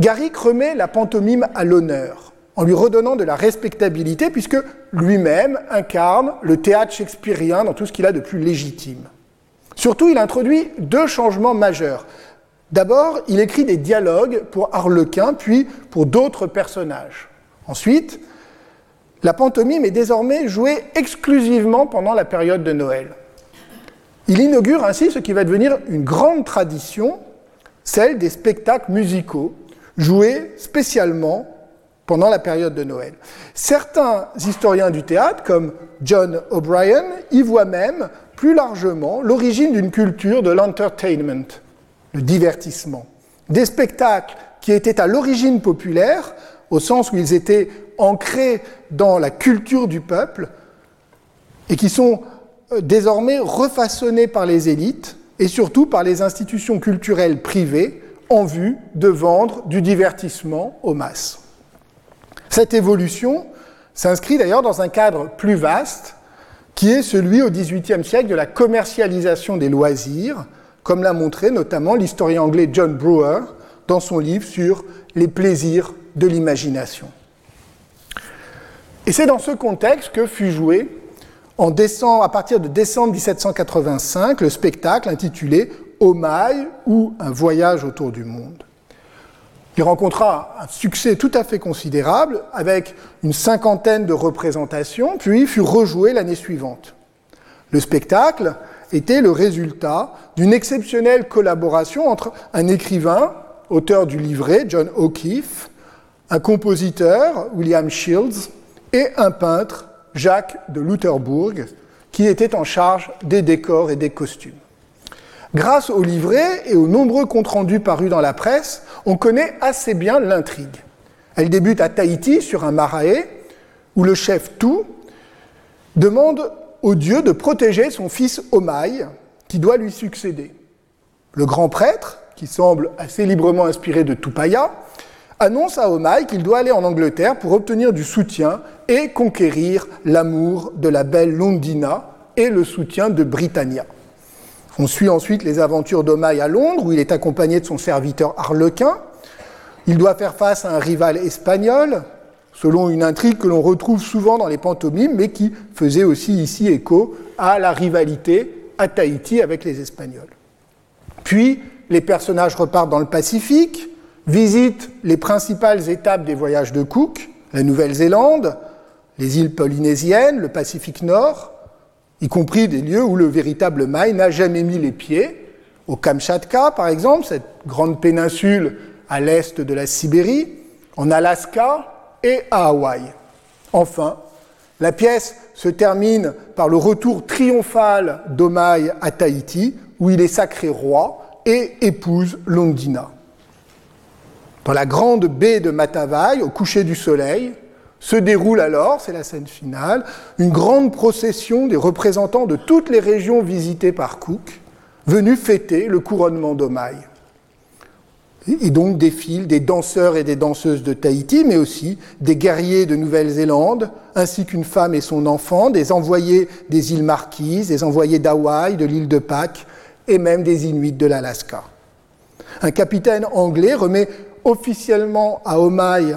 S2: Garrick remet la pantomime à l'honneur en lui redonnant de la respectabilité, puisque lui-même incarne le théâtre shakespearien dans tout ce qu'il a de plus légitime. Surtout, il introduit deux changements majeurs. D'abord, il écrit des dialogues pour Harlequin, puis pour d'autres personnages. Ensuite, la pantomime est désormais jouée exclusivement pendant la période de Noël. Il inaugure ainsi ce qui va devenir une grande tradition, celle des spectacles musicaux, joués spécialement pendant la période de Noël. Certains historiens du théâtre, comme John O'Brien, y voient même plus largement l'origine d'une culture de l'entertainment, le divertissement. Des spectacles qui étaient à l'origine populaires, au sens où ils étaient ancrés dans la culture du peuple, et qui sont euh, désormais refaçonnés par les élites et surtout par les institutions culturelles privées en vue de vendre du divertissement aux masses. Cette évolution s'inscrit d'ailleurs dans un cadre plus vaste, qui est celui au XVIIIe siècle de la commercialisation des loisirs, comme l'a montré notamment l'historien anglais John Brewer dans son livre sur les plaisirs de l'imagination. Et c'est dans ce contexte que fut joué, à partir de décembre 1785, le spectacle intitulé Omaï ou Un voyage autour du monde. Il rencontra un succès tout à fait considérable avec une cinquantaine de représentations, puis fut rejoué l'année suivante. Le spectacle était le résultat d'une exceptionnelle collaboration entre un écrivain, auteur du livret, John O'Keeffe, un compositeur, William Shields, et un peintre, Jacques de Lutherbourg, qui était en charge des décors et des costumes. Grâce au livret et aux nombreux comptes rendus parus dans la presse, on connaît assez bien l'intrigue. Elle débute à Tahiti, sur un marae, où le chef Tout demande au dieu de protéger son fils Omaï, qui doit lui succéder. Le grand prêtre, qui semble assez librement inspiré de Tupaya, annonce à Omaï qu'il doit aller en Angleterre pour obtenir du soutien et conquérir l'amour de la belle Londina et le soutien de Britannia. On suit ensuite les aventures d'Omaï à Londres, où il est accompagné de son serviteur Harlequin, Il doit faire face à un rival espagnol, selon une intrigue que l'on retrouve souvent dans les pantomimes, mais qui faisait aussi ici écho à la rivalité à Tahiti avec les Espagnols. Puis, les personnages repartent dans le Pacifique, visitent les principales étapes des voyages de Cook, la Nouvelle-Zélande, les îles polynésiennes, le Pacifique Nord, y compris des lieux où le véritable Maï n'a jamais mis les pieds, au Kamchatka par exemple, cette grande péninsule à l'est de la Sibérie, en Alaska et à Hawaï. Enfin, la pièce se termine par le retour triomphal d'Omaï à Tahiti, où il est sacré roi et épouse Londina. Dans la grande baie de Matavai, au coucher du soleil, se déroule alors, c'est la scène finale, une grande procession des représentants de toutes les régions visitées par Cook, venus fêter le couronnement d'Omaï. Et donc défilent des danseurs et des danseuses de Tahiti, mais aussi des guerriers de Nouvelle-Zélande, ainsi qu'une femme et son enfant, des envoyés des îles Marquises, des envoyés d'Hawaï, de l'île de Pâques, et même des Inuits de l'Alaska. Un capitaine anglais remet officiellement à Omaï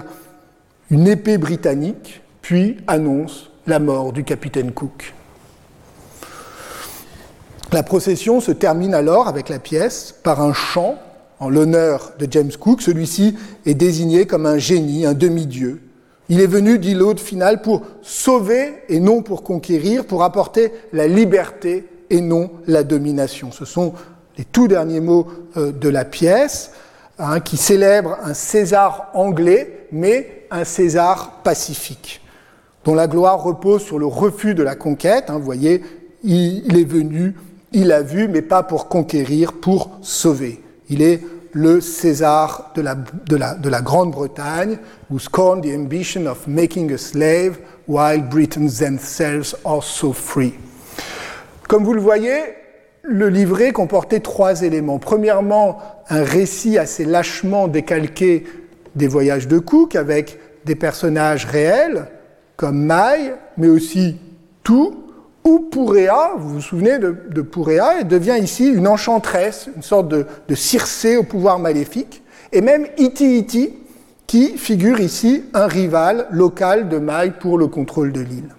S2: une épée britannique, puis annonce la mort du capitaine Cook. La procession se termine alors avec la pièce par un chant en l'honneur de James Cook. Celui-ci est désigné comme un génie, un demi-dieu. Il est venu, dit l'autre final, pour sauver et non pour conquérir, pour apporter la liberté et non la domination. Ce sont les tout derniers mots euh, de la pièce. Hein, qui célèbre un César anglais, mais un César pacifique, dont la gloire repose sur le refus de la conquête. Hein, vous voyez, il, est venu, il a vu, mais pas pour conquérir, pour sauver. Il est le César de la, de la, de la Grande-Bretagne, who scorned the ambition of making a slave while Britons themselves are so free. Comme vous le voyez, le livret comportait trois éléments. Premièrement, un récit assez lâchement décalqué des voyages de Cook avec des personnages réels comme Mai, mais aussi tout, ou Pouréa, vous vous souvenez de, de elle devient ici une enchanteresse, une sorte de, de Circé au pouvoir maléfique, et même Iti Iti, qui figure ici un rival local de Mai pour le contrôle de l'île.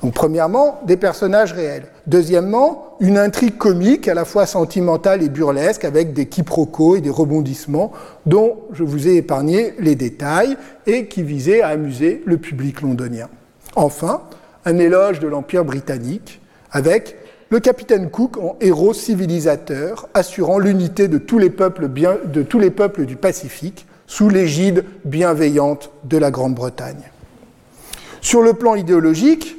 S2: Donc premièrement, des personnages réels. Deuxièmement, une intrigue comique à la fois sentimentale et burlesque avec des quiproquos et des rebondissements dont je vous ai épargné les détails et qui visaient à amuser le public londonien. Enfin, un éloge de l'Empire britannique avec le capitaine Cook en héros civilisateur assurant l'unité de, tous les peuples du Pacifique sous l'égide bienveillante de la Grande-Bretagne. Sur le plan idéologique,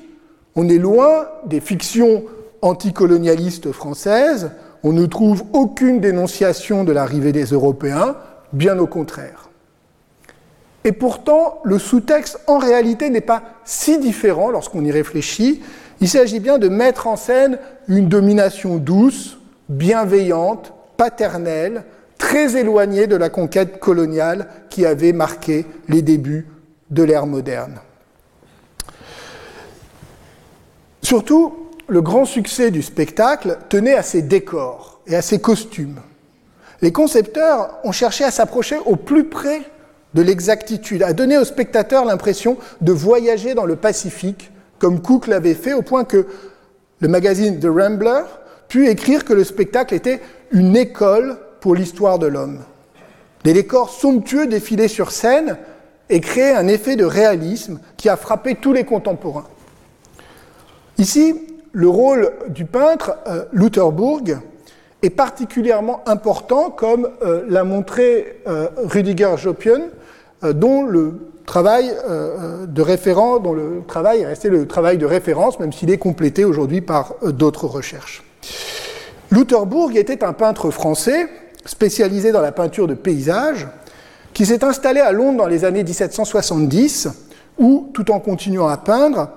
S2: on est loin des fictions anticolonialistes françaises, on ne trouve aucune dénonciation de l'arrivée des Européens, bien au contraire. Et pourtant, le sous-texte, en réalité, n'est pas si différent lorsqu'on y réfléchit. Il s'agit bien de mettre en scène une domination douce, bienveillante, paternelle, très éloignée de la conquête coloniale qui avait marqué les débuts de l'ère moderne. Surtout, le grand succès du spectacle tenait à ses décors et à ses costumes. Les concepteurs ont cherché à s'approcher au plus près de l'exactitude, à donner au spectateur l'impression de voyager dans le Pacifique, comme Cook l'avait fait, au point que le magazine The Rambler put écrire que le spectacle était une école pour l'histoire de l'homme. Des décors somptueux défilaient sur scène et créaient un effet de réalisme qui a frappé tous les contemporains. Ici, le rôle du peintre euh, Lutherbourg est particulièrement important, comme euh, l'a montré euh, Rüdiger Jopion, dont le travail de référent, dont le travail est resté le travail de référence, même s'il est complété aujourd'hui par d'autres recherches. Lutherbourg était un peintre français spécialisé dans la peinture de paysages, qui s'est installé à Londres dans les années 1770, où, tout en continuant à peindre,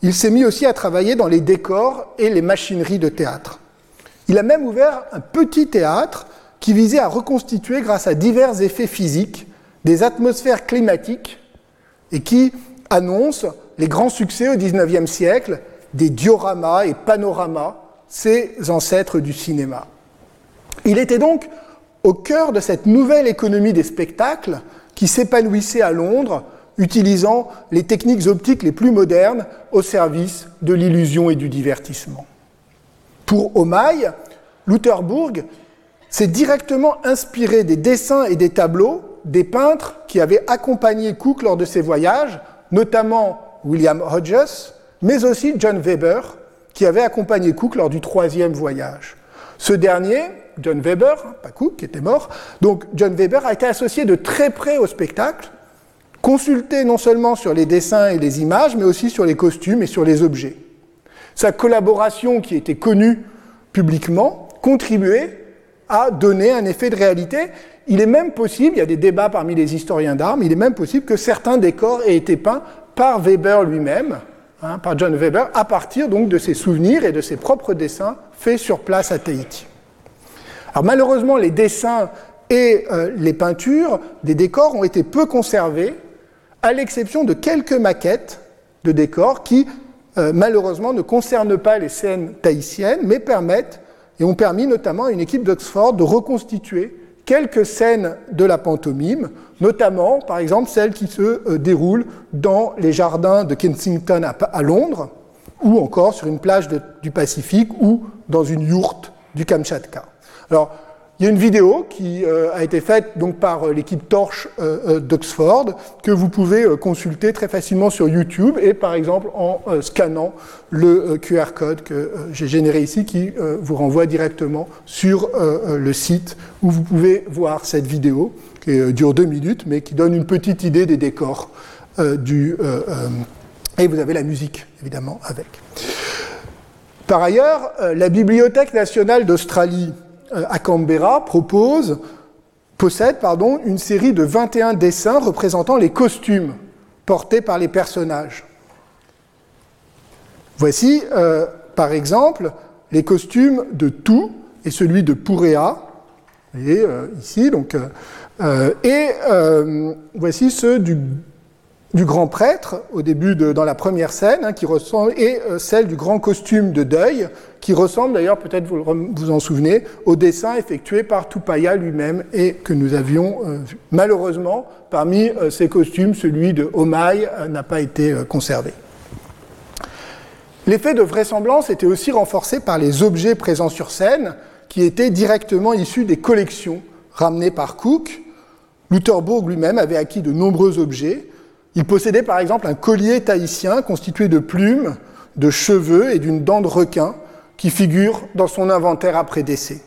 S2: il s'est mis aussi à travailler dans les décors et les machineries de théâtre. Il a même ouvert un petit théâtre qui visait à reconstituer, grâce à divers effets physiques, des atmosphères climatiques et qui annonce les grands succès au XIXe siècle des dioramas et panoramas, ces ancêtres du cinéma. Il était donc au cœur de cette nouvelle économie des spectacles qui s'épanouissait à Londres, utilisant les techniques optiques les plus modernes au service de l'illusion et du divertissement. Pour Omaï, Lutherbourg s'est directement inspiré des dessins et des tableaux des peintres qui avaient accompagné Cook lors de ses voyages, notamment William Hodges, mais aussi John Weber, qui avait accompagné Cook lors du troisième voyage. Ce dernier, John Weber, pas Cook, qui était mort, donc John Weber a été associé de très près au spectacle, consulté non seulement sur les dessins et les images, mais aussi sur les costumes et sur les objets. Sa collaboration, qui était connue publiquement, contribuait à donner un effet de réalité. Il est même possible, il y a des débats parmi les historiens d'art, mais il est même possible que certains décors aient été peints par Weber lui-même, hein, par John Weber, à partir donc de ses souvenirs et de ses propres dessins faits sur place à Tahiti. Alors malheureusement, les dessins et euh, les peintures des décors ont été peu conservés, à l'exception de quelques maquettes de décors qui, euh, malheureusement, ne concernent pas les scènes tahitiennes, mais permettent et ont permis notamment à une équipe d'Oxford de reconstituer quelques scènes de la pantomime, notamment, par exemple, celles qui se euh, déroulent dans les jardins de Kensington à, Londres, ou encore sur une plage du Pacifique, ou dans une yourte du Kamchatka. Il y a une vidéo qui euh, a été faite donc par euh, l'équipe Torche euh, d'Oxford que vous pouvez consulter très facilement sur YouTube et par exemple en scannant le QR code que j'ai généré ici qui vous renvoie directement sur le site où vous pouvez voir cette vidéo qui dure deux minutes mais qui donne une petite idée des décors du et vous avez la musique évidemment avec. Par ailleurs, la Bibliothèque nationale d'Australie euh, propose, possède une série de 21 dessins représentant les costumes portés par les personnages. Voici, euh, par exemple, les costumes de Tout et celui de voyez, euh, ici, donc, et voici ceux du grand prêtre au début de, dans la première scène, hein, qui ressemble, et celle du grand costume de deuil, qui ressemble d'ailleurs, peut-être vous vous en souvenez, au dessin effectué par Tupaya lui-même et que nous avions euh, vu. Malheureusement, parmi euh, ces costumes, celui de Omai n'a pas été conservé. L'effet de vraisemblance était aussi renforcé par les objets présents sur scène, qui étaient directement issus des collections ramenées par Cook. Lutherbourg lui-même avait acquis de nombreux objets, il possédait par exemple un collier tahitien constitué de plumes, de cheveux et d'une dent de requin qui figure dans son inventaire après décès.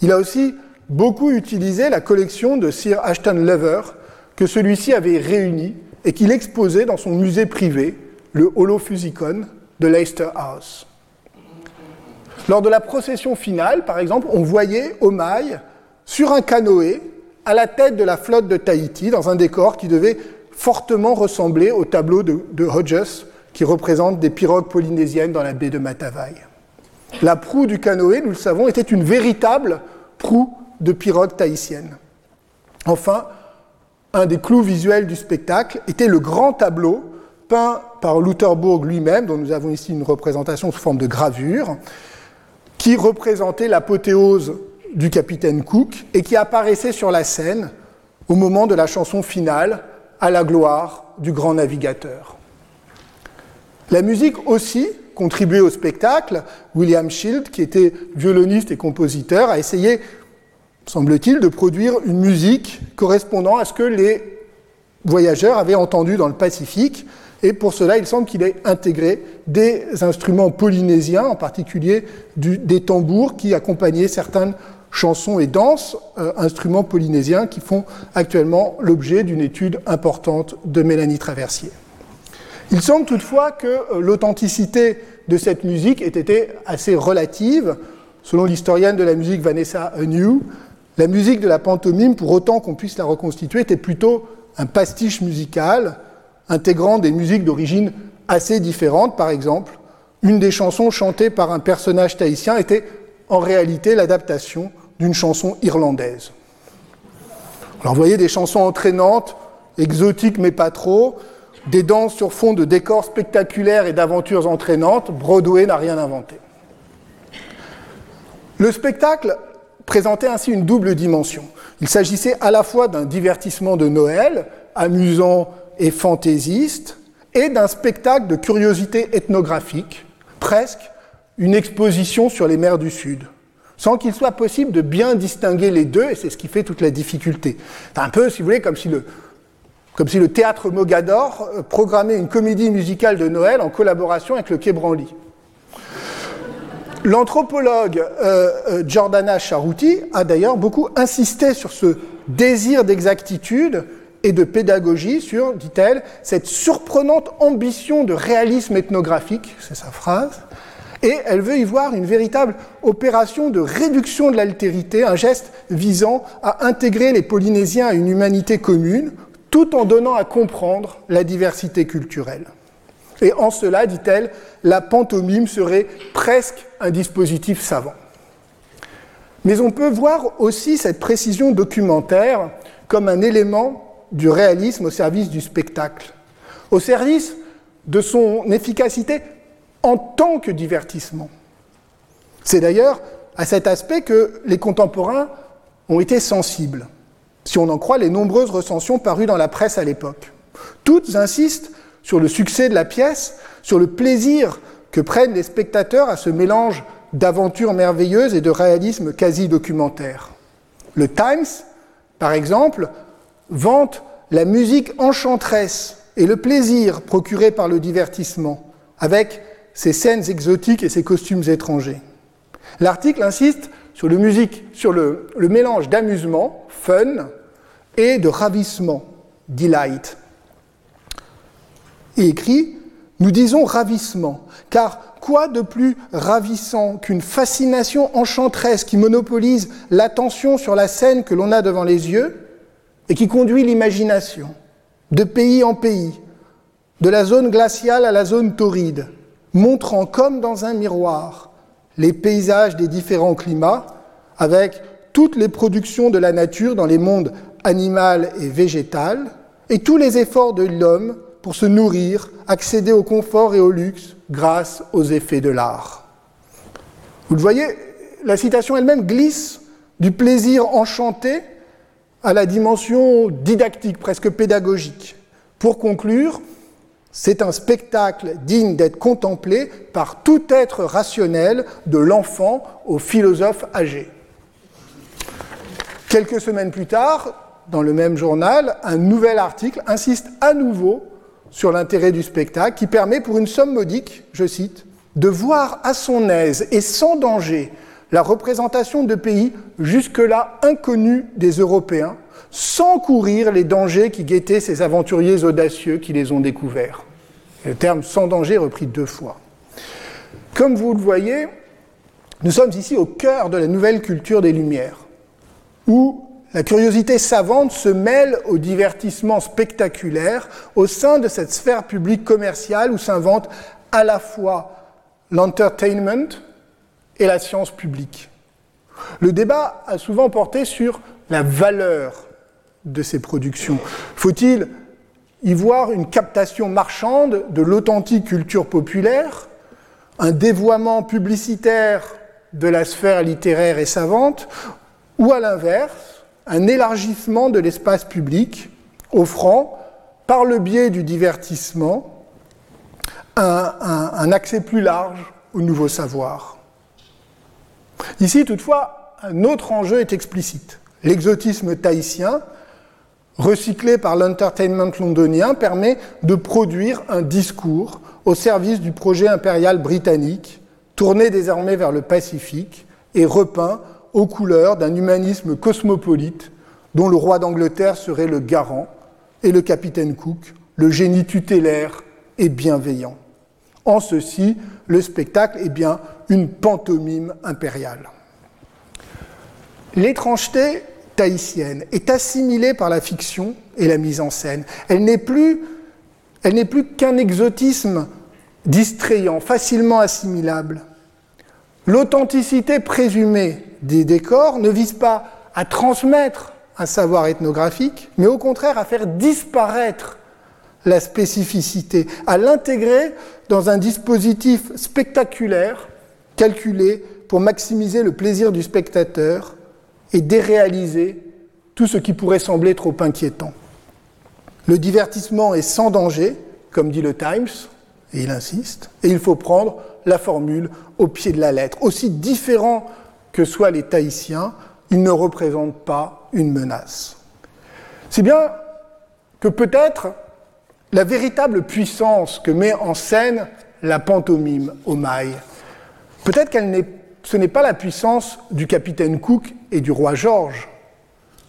S2: Il a aussi beaucoup utilisé la collection de Sir Ashton Lever que celui-ci avait réunie et qu'il exposait dans son musée privé, le Holophusicon de Leicester House. Lors de la procession finale, par exemple, on voyait Omaï sur un canoë à la tête de la flotte de Tahiti dans un décor qui devait fortement ressemblé au tableau de, Hodges qui représente des pirogues polynésiennes dans la baie de Matavai. La proue du canoë, nous le savons, était une véritable proue de pirogue tahitienne. Enfin, un des clous visuels du spectacle était le grand tableau peint par Lutherbourg lui-même, dont nous avons ici une représentation sous forme de gravure, qui représentait l'apothéose du capitaine Cook et qui apparaissait sur la scène au moment de la chanson finale à la gloire du grand navigateur. La musique aussi contribuait au spectacle. William Shield, qui était violoniste et compositeur, a essayé, semble-t-il, de produire une musique correspondant à ce que les voyageurs avaient entendu dans le Pacifique. Et pour cela, il semble qu'il ait intégré des instruments polynésiens, en particulier des tambours qui accompagnaient certaines chansons et danses, euh, instruments polynésiens qui font actuellement l'objet d'une étude importante de Mélanie Traversier. Il semble toutefois que euh, l'authenticité de cette musique ait été assez relative. Selon l'historienne de la musique Vanessa New, la musique de la pantomime, pour autant qu'on puisse la reconstituer, était plutôt un pastiche musical, intégrant des musiques d'origine assez différentes. Par exemple, une des chansons chantées par un personnage tahitien était en réalité l'adaptation d'une chanson irlandaise. Alors vous voyez des chansons entraînantes, exotiques mais pas trop, des danses sur fond de décors spectaculaires et d'aventures entraînantes, Broadway n'a rien inventé. Le spectacle présentait ainsi une double dimension. Il s'agissait à la fois d'un divertissement de Noël, amusant et fantaisiste, et d'un spectacle de curiosité ethnographique, presque une exposition sur les mers du Sud, sans qu'il soit possible de bien distinguer les deux, et c'est ce qui fait toute la difficulté. C'est un peu, si vous voulez, comme si le, comme si le théâtre Mogador euh, programmait une comédie musicale de Noël en collaboration avec le Quai Branly. L'anthropologue euh, euh, Giordana Charouti a d'ailleurs beaucoup insisté sur ce désir d'exactitude et de pédagogie, sur, dit-elle, cette surprenante ambition de réalisme ethnographique, c'est sa phrase, et elle veut y voir une véritable opération de réduction de l'altérité, un geste visant à intégrer les Polynésiens à une humanité commune, tout en donnant à comprendre la diversité culturelle. Et en cela, dit-elle, la pantomime serait presque un dispositif savant. Mais on peut voir aussi cette précision documentaire comme un élément du réalisme au service du spectacle, au service de son efficacité en tant que divertissement. C'est d'ailleurs à cet aspect que les contemporains ont été sensibles, si on en croit les nombreuses recensions parues dans la presse à l'époque. Toutes insistent sur le succès de la pièce, sur le plaisir que prennent les spectateurs à ce mélange d'aventures merveilleuses et de réalisme quasi documentaire. Le Times, par exemple, vante la musique enchanteresse et le plaisir procuré par le divertissement, avec ses scènes exotiques et ses costumes étrangers. L'article insiste sur, le, musique, sur le, mélange d'amusement, fun, et de ravissement, delight. Et écrit Nous disons ravissement, car quoi de plus ravissant qu'une fascination enchanteresse qui monopolise l'attention sur la scène que l'on a devant les yeux et qui conduit l'imagination de pays en pays, de la zone glaciale à la zone torride, montrant comme dans un miroir les paysages des différents climats, avec toutes les productions de la nature dans les mondes animal et végétal, et tous les efforts de l'homme pour se nourrir, accéder au confort et au luxe grâce aux effets de l'art. Vous le voyez, la citation elle-même glisse du plaisir enchanté à la dimension didactique, presque pédagogique. Pour conclure, c'est un spectacle digne d'être contemplé par tout être rationnel, de l'enfant au philosophe âgé. Quelques semaines plus tard, dans le même journal, un nouvel article insiste à nouveau sur l'intérêt du spectacle qui permet, pour une somme modique, je cite, de voir à son aise et sans danger la représentation de pays jusque-là inconnus des Européens, sans courir les dangers qui guettaient ces aventuriers audacieux qui les ont découverts. le terme sans danger repris deux fois. Comme vous le voyez, nous sommes ici au cœur de la nouvelle culture des Lumières, où la curiosité savante se mêle au divertissement spectaculaire au sein de cette sphère publique commerciale où s'invente à la fois l'entertainment, et la science publique. Le débat a souvent porté sur la valeur de ces productions. Faut-il y voir une captation marchande de l'authentique culture populaire, un dévoiement publicitaire de la sphère littéraire et savante, ou à l'inverse, un élargissement de l'espace public, offrant, par le biais du divertissement, un, accès plus large au nouveau savoir? Ici, toutefois, un autre enjeu est explicite. L'exotisme tahitien, recyclé par l'entertainment londonien, permet de produire un discours au service du projet impérial britannique, tourné désormais vers le Pacifique et repeint aux couleurs d'un humanisme cosmopolite dont le roi d'Angleterre serait le garant et le capitaine Cook le génie tutélaire et bienveillant. En ceci, le spectacle est bien une pantomime impériale. L'étrangeté tahitienne est assimilée par la fiction et la mise en scène. Elle n'est plus, plus qu'un exotisme distrayant, facilement assimilable. L'authenticité présumée des décors ne vise pas à transmettre un savoir ethnographique, mais au contraire à faire disparaître la spécificité, à l'intégrer dans un dispositif spectaculaire calculé pour maximiser le plaisir du spectateur et déréaliser tout ce qui pourrait sembler trop inquiétant. Le divertissement est sans danger, comme dit le Times, et il insiste, et il faut prendre la formule au pied de la lettre. Aussi différents que soient les Tahitiens, ils ne représentent pas une menace. C'est bien que peut-être la véritable puissance que met en scène la pantomime au mail, peut-être que ce n'est pas la puissance du capitaine Cook et du roi George,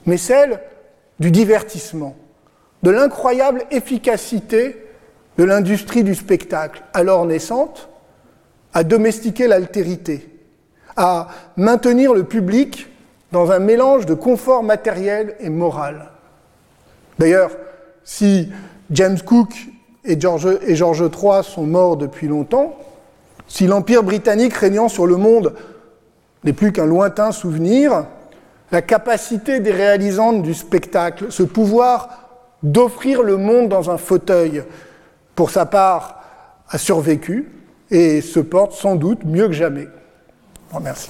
S2: mais celle du divertissement, de l'incroyable efficacité de l'industrie du spectacle, alors naissante, à domestiquer l'altérité, à maintenir le public dans un mélange de confort matériel et moral. D'ailleurs, si James Cook et George, III sont morts depuis longtemps, si l'Empire britannique régnant sur le monde n'est plus qu'un lointain souvenir, la capacité des réalisantes du spectacle, ce pouvoir d'offrir le monde dans un fauteuil, pour sa part, a survécu et se porte sans doute mieux que jamais. Merci.